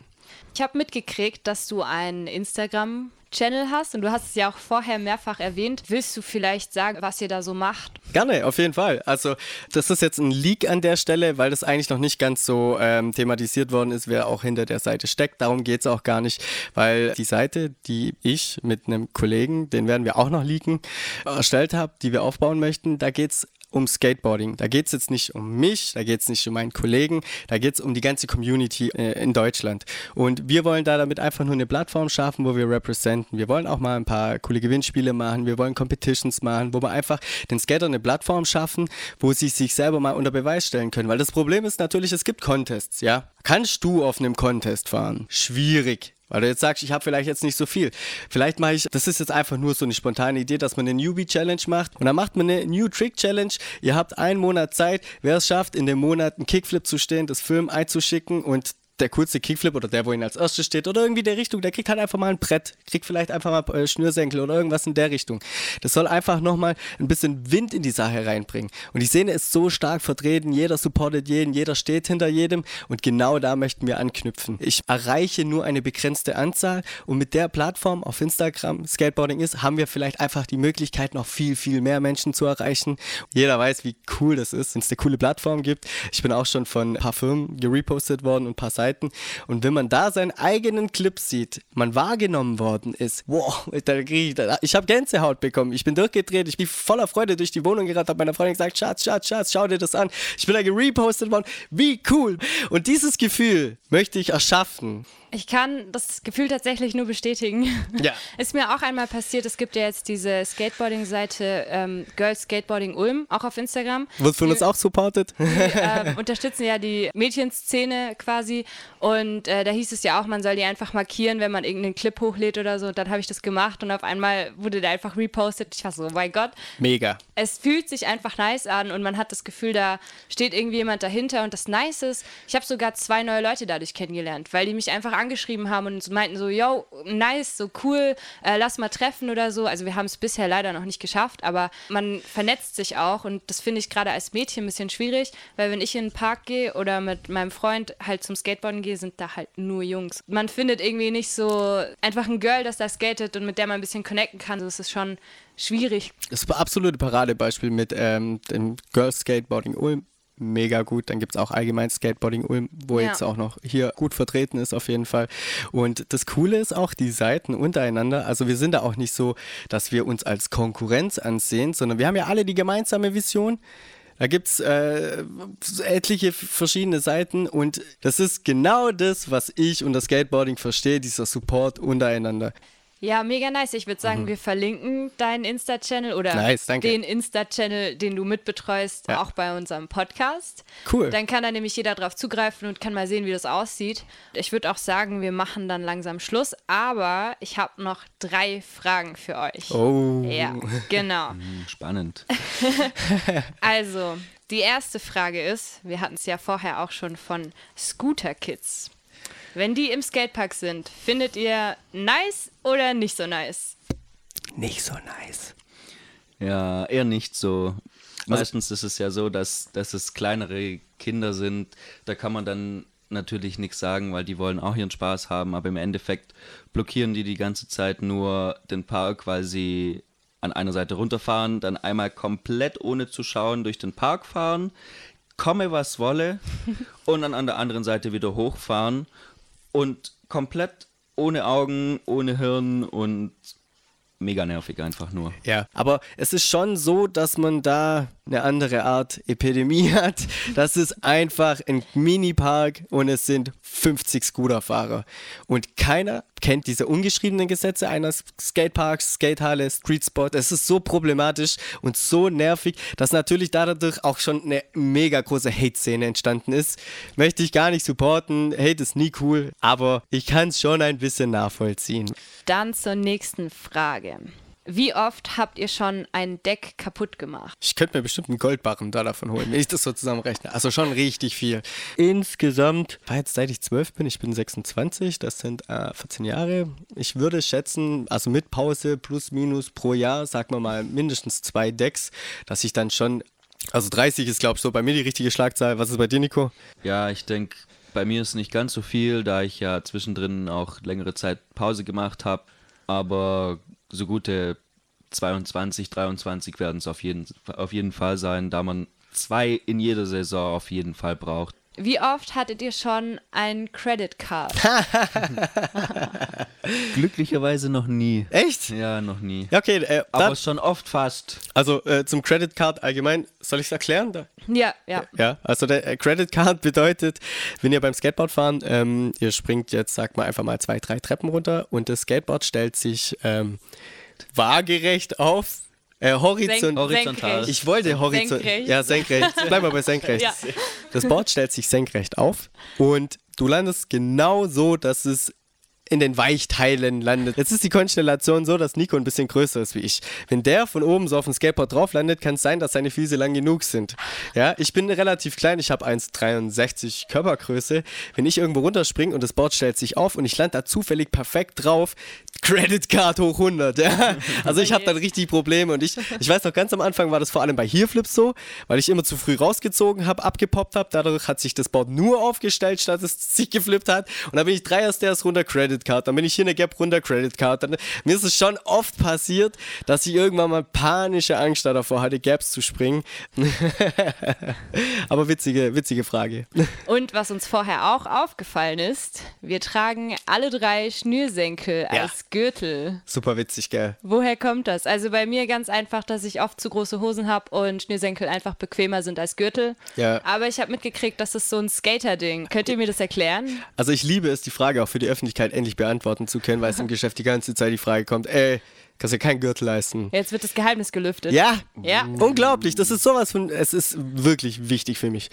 Ich habe mitgekriegt, dass du einen Instagram-Channel hast und du hast es ja auch vorher mehrfach erwähnt. Willst du vielleicht sagen, was ihr da so macht? Gerne, auf jeden Fall. Also das ist jetzt ein Leak an der Stelle, weil das eigentlich noch nicht ganz so ähm, thematisiert worden ist, wer auch hinter der Seite steckt. Darum geht es auch gar nicht, weil die Seite, die ich mit einem Kollegen, den werden wir auch noch leaken, erstellt habe, die wir aufbauen möchten, da geht es um Skateboarding. Da geht es jetzt nicht um mich, da geht es nicht um meinen Kollegen, da geht es um die ganze Community äh, in Deutschland. Und wir wollen da damit einfach nur eine Plattform schaffen, wo wir representen. Wir wollen auch mal ein paar coole Gewinnspiele machen, wir wollen Competitions machen, wo wir einfach den Skater eine Plattform schaffen, wo sie sich selber mal unter Beweis stellen können. Weil das Problem ist natürlich, es gibt Contests, ja. Kannst du auf einem Contest fahren? Schwierig. Weil du jetzt sagst, ich habe vielleicht jetzt nicht so viel. Vielleicht mache ich, das ist jetzt einfach nur so eine spontane Idee, dass man eine Newbie-Challenge macht. Und dann macht man eine New Trick-Challenge. Ihr habt einen Monat Zeit. Wer es schafft, in dem Monat einen Kickflip zu stehen, das Film einzuschicken und der coolste Kickflip oder der, wo ihn als erstes steht oder irgendwie der Richtung, der kriegt halt einfach mal ein Brett, kriegt vielleicht einfach mal äh, Schnürsenkel oder irgendwas in der Richtung. Das soll einfach nochmal ein bisschen Wind in die Sache reinbringen. Und die Szene ist so stark vertreten, jeder supportet jeden, jeder steht hinter jedem und genau da möchten wir anknüpfen. Ich erreiche nur eine begrenzte Anzahl und mit der Plattform auf Instagram Skateboarding ist, haben wir vielleicht einfach die Möglichkeit, noch viel, viel mehr Menschen zu erreichen. Jeder weiß, wie cool das ist, wenn es eine coole Plattform gibt. Ich bin auch schon von ein paar Firmen gerepostet worden und ein paar Seiten Seiten. Und wenn man da seinen eigenen Clip sieht, man wahrgenommen worden ist, wow, ich, ich habe Gänsehaut bekommen. Ich bin durchgedreht, ich bin voller Freude durch die Wohnung gerannt, habe meiner Freundin gesagt, Schatz, Schatz, Schatz, schau dir das an. Ich bin da gerepostet worden. Wie cool. Und dieses Gefühl möchte ich erschaffen. Ich kann das Gefühl tatsächlich nur bestätigen. Ja. Ist mir auch einmal passiert, es gibt ja jetzt diese Skateboarding-Seite ähm, Girls Skateboarding Ulm, auch auf Instagram. Wird von uns auch supported? Die ähm, unterstützen ja die Mädchenszene quasi. Und äh, da hieß es ja auch, man soll die einfach markieren, wenn man irgendeinen Clip hochlädt oder so. Und dann habe ich das gemacht und auf einmal wurde der einfach repostet. Ich war so, oh mein Gott. Mega. Es fühlt sich einfach nice an und man hat das Gefühl, da steht irgendwie jemand dahinter. Und das Nice ist, ich habe sogar zwei neue Leute dadurch kennengelernt, weil die mich einfach angeschrieben haben und meinten so, yo, nice, so cool, äh, lass mal treffen oder so. Also wir haben es bisher leider noch nicht geschafft, aber man vernetzt sich auch und das finde ich gerade als Mädchen ein bisschen schwierig, weil wenn ich in den Park gehe oder mit meinem Freund halt zum Skateboarden gehe, sind da halt nur Jungs. Man findet irgendwie nicht so einfach ein Girl, das da skatet und mit der man ein bisschen connecten kann. Das ist schon schwierig. Das absolute Paradebeispiel mit ähm, dem Girls Skateboarding Ulm. Mega gut. Dann gibt es auch allgemein Skateboarding Ulm, wo Ja. jetzt auch noch hier gut vertreten ist auf jeden Fall. Und das Coole ist auch die Seiten untereinander. Also wir sind da auch nicht so, dass wir uns als Konkurrenz ansehen, sondern wir haben ja alle die gemeinsame Vision. Da gibt es äh, etliche verschiedene Seiten und das ist genau das, was ich unter Skateboarding verstehe, dieser Support untereinander. Ja, mega nice. Ich würde sagen, wir verlinken deinen Insta-Channel oder Mhm. Nice, den Insta-Channel, den du mitbetreust, Ja. auch bei unserem Podcast. Cool. Dann kann da nämlich jeder drauf zugreifen und kann mal sehen, wie das aussieht. Ich würde auch sagen, wir machen dann langsam Schluss, aber ich habe noch drei Fragen für euch. Oh. Ja, genau. Hm, Spannend. Also, die erste Frage ist, wir hatten es ja vorher auch schon von Scooter Kids. Wenn die im Skatepark sind, findet ihr nice oder nicht so nice? Nicht so nice. Ja, eher nicht so. Meistens ist es ja so, dass, dass es kleinere Kinder sind. Da kann man dann natürlich nichts sagen, weil die wollen auch ihren Spaß haben. Aber im Endeffekt blockieren die die ganze Zeit nur den Park, weil sie an einer Seite runterfahren, dann einmal komplett ohne zu schauen durch den Park fahren, komme was wolle und dann an der anderen Seite wieder hochfahren und komplett ohne Augen, ohne Hirn und mega nervig einfach nur. Ja, aber es ist schon so, dass man da eine andere Art Epidemie hat. Das ist einfach ein Mini-Park und es sind 50 Scooterfahrer. Und keiner kennt diese ungeschriebenen Gesetze einer Skateparks, Skatehalle, Streetspot. Es ist so problematisch und so nervig, dass natürlich dadurch auch schon eine mega große Hate-Szene entstanden ist. Möchte ich gar nicht supporten. Hate ist nie cool, aber ich kann es schon ein bisschen nachvollziehen. Dann zur nächsten Frage. Wie oft habt ihr schon ein Deck kaputt gemacht? Ich könnte mir bestimmt einen Goldbarren da davon holen, wenn ich das so zusammenrechne. Also schon richtig viel. Insgesamt, war jetzt seit ich 12 bin, ich bin 26, das sind äh, 14 Jahre. Ich würde schätzen, also mit Pause plus minus pro Jahr, sagen wir mal mindestens zwei Decks, dass ich dann schon, also 30 ist glaube ich so bei mir die richtige Schlagzahl. Was ist bei dir, Nico? Ja, ich denke, bei mir ist nicht ganz so viel, da ich ja zwischendrin auch längere Zeit Pause gemacht habe. Aber so gute 22, 23 werden es auf jeden, auf jeden Fall sein, da man zwei in jeder Saison auf jeden Fall braucht. Wie oft hattet ihr schon ein Credit Card? Glücklicherweise noch nie. Echt? Ja, noch nie. Ja, okay, äh, Aber schon oft fast. also äh, zum Credit Card allgemein, soll ich es erklären? Da? ja, ja. Ja, also der äh, Credit Card bedeutet, wenn ihr beim Skateboard fahren, ähm, ihr springt jetzt, sag mal, einfach mal zwei, drei Treppen runter und das Skateboard stellt sich ähm, waagerecht auf. Äh, horizont Senk- horizontal. senkrecht. ich wollte horizontal. Senkrecht. Ja, senkrecht. Bleib mal bei senkrecht. Ja. Das Board stellt sich senkrecht auf und du landest genau so, dass es in den Weichteilen landet. Jetzt ist die Konstellation so, dass Nico ein bisschen größer ist wie ich. Wenn der von oben so auf dem Skateboard drauf landet, kann es sein, dass seine Füße lang genug sind. Ja, ich bin relativ klein, ich habe 1,63 Körpergröße. Wenn ich irgendwo runterspringe und das Board stellt sich auf und ich lande da zufällig perfekt drauf, Credit Card hoch 100. Ja. Also ich habe dann richtig Probleme und ich, ich weiß noch ganz am Anfang war das vor allem bei Heelflips so, weil ich immer zu früh rausgezogen habe, abgepoppt habe. Dadurch hat sich das Board nur aufgestellt, statt es sich geflippt hat. Und dann bin ich drei Stairs runter Credit Card, dann bin ich hier eine Gap runter Credit Card. Dann, mir ist es schon oft passiert, dass ich irgendwann mal panische Angst davor hatte, Gaps zu springen. Aber witzige, witzige Frage. Und was uns vorher auch aufgefallen ist, wir tragen alle drei Schnürsenkel Ja. als Gürtel. Super witzig, gell? Woher kommt das? Also bei mir ganz einfach, dass ich oft zu große Hosen habe und Schnürsenkel einfach bequemer sind als Gürtel. Ja. Aber ich habe mitgekriegt, das ist so ein Skater-Ding. Könnt ihr mir das erklären? Also ich liebe es, die Frage auch für die Öffentlichkeit endlich beantworten zu können, weil es im Geschäft die ganze Zeit die Frage kommt, ey, kannst du keinen Gürtel leisten. Jetzt wird das Geheimnis gelüftet. Ja, Ja. unglaublich. Das ist sowas von, es ist wirklich wichtig für mich.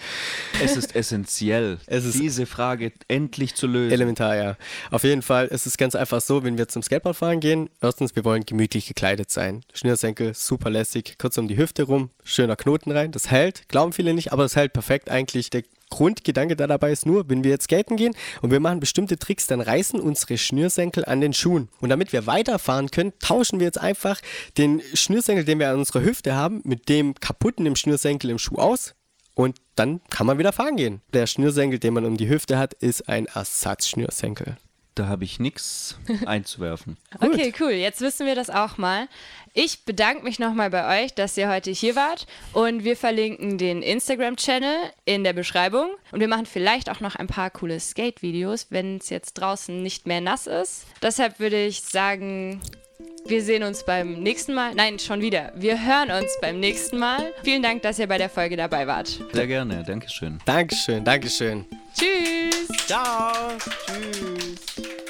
Es ist essentiell, Es ist- diese Frage endlich zu lösen. Elementar, ja. Auf jeden Fall ist es ganz einfach so, wenn wir zum Skateboardfahren gehen, erstens, wir wollen gemütlich gekleidet sein. Schnürsenkel, super lässig, kurz um die Hüfte rum, schöner Knoten rein, das hält, glauben viele nicht, aber das hält perfekt eigentlich. Der Grundgedanke da dabei ist nur, wenn wir jetzt skaten gehen und wir machen bestimmte Tricks, dann reißen unsere Schnürsenkel an den Schuhen. Und damit wir weiterfahren können, tauschen wir jetzt einfach den Schnürsenkel, den wir an unserer Hüfte haben, mit dem kaputten im Schnürsenkel im Schuh aus. Und dann kann man wieder fahren gehen. Der Schnürsenkel, den man um die Hüfte hat, ist ein Ersatzschnürsenkel. Da habe ich nichts einzuwerfen. Okay, cool. Jetzt wissen wir das auch mal. Ich bedanke mich nochmal bei euch, dass ihr heute hier wart. Und wir verlinken den Instagram-Channel in der Beschreibung. Und wir machen vielleicht auch noch ein paar coole Skate-Videos, wenn es jetzt draußen nicht mehr nass ist. Deshalb würde ich sagen, wir sehen uns beim nächsten Mal. Nein, schon wieder. Wir hören uns beim nächsten Mal. Vielen Dank, dass ihr bei der Folge dabei wart. Sehr gerne, Dankeschön. Dankeschön, Dankeschön. Tschüss! Ciao. Tschüss.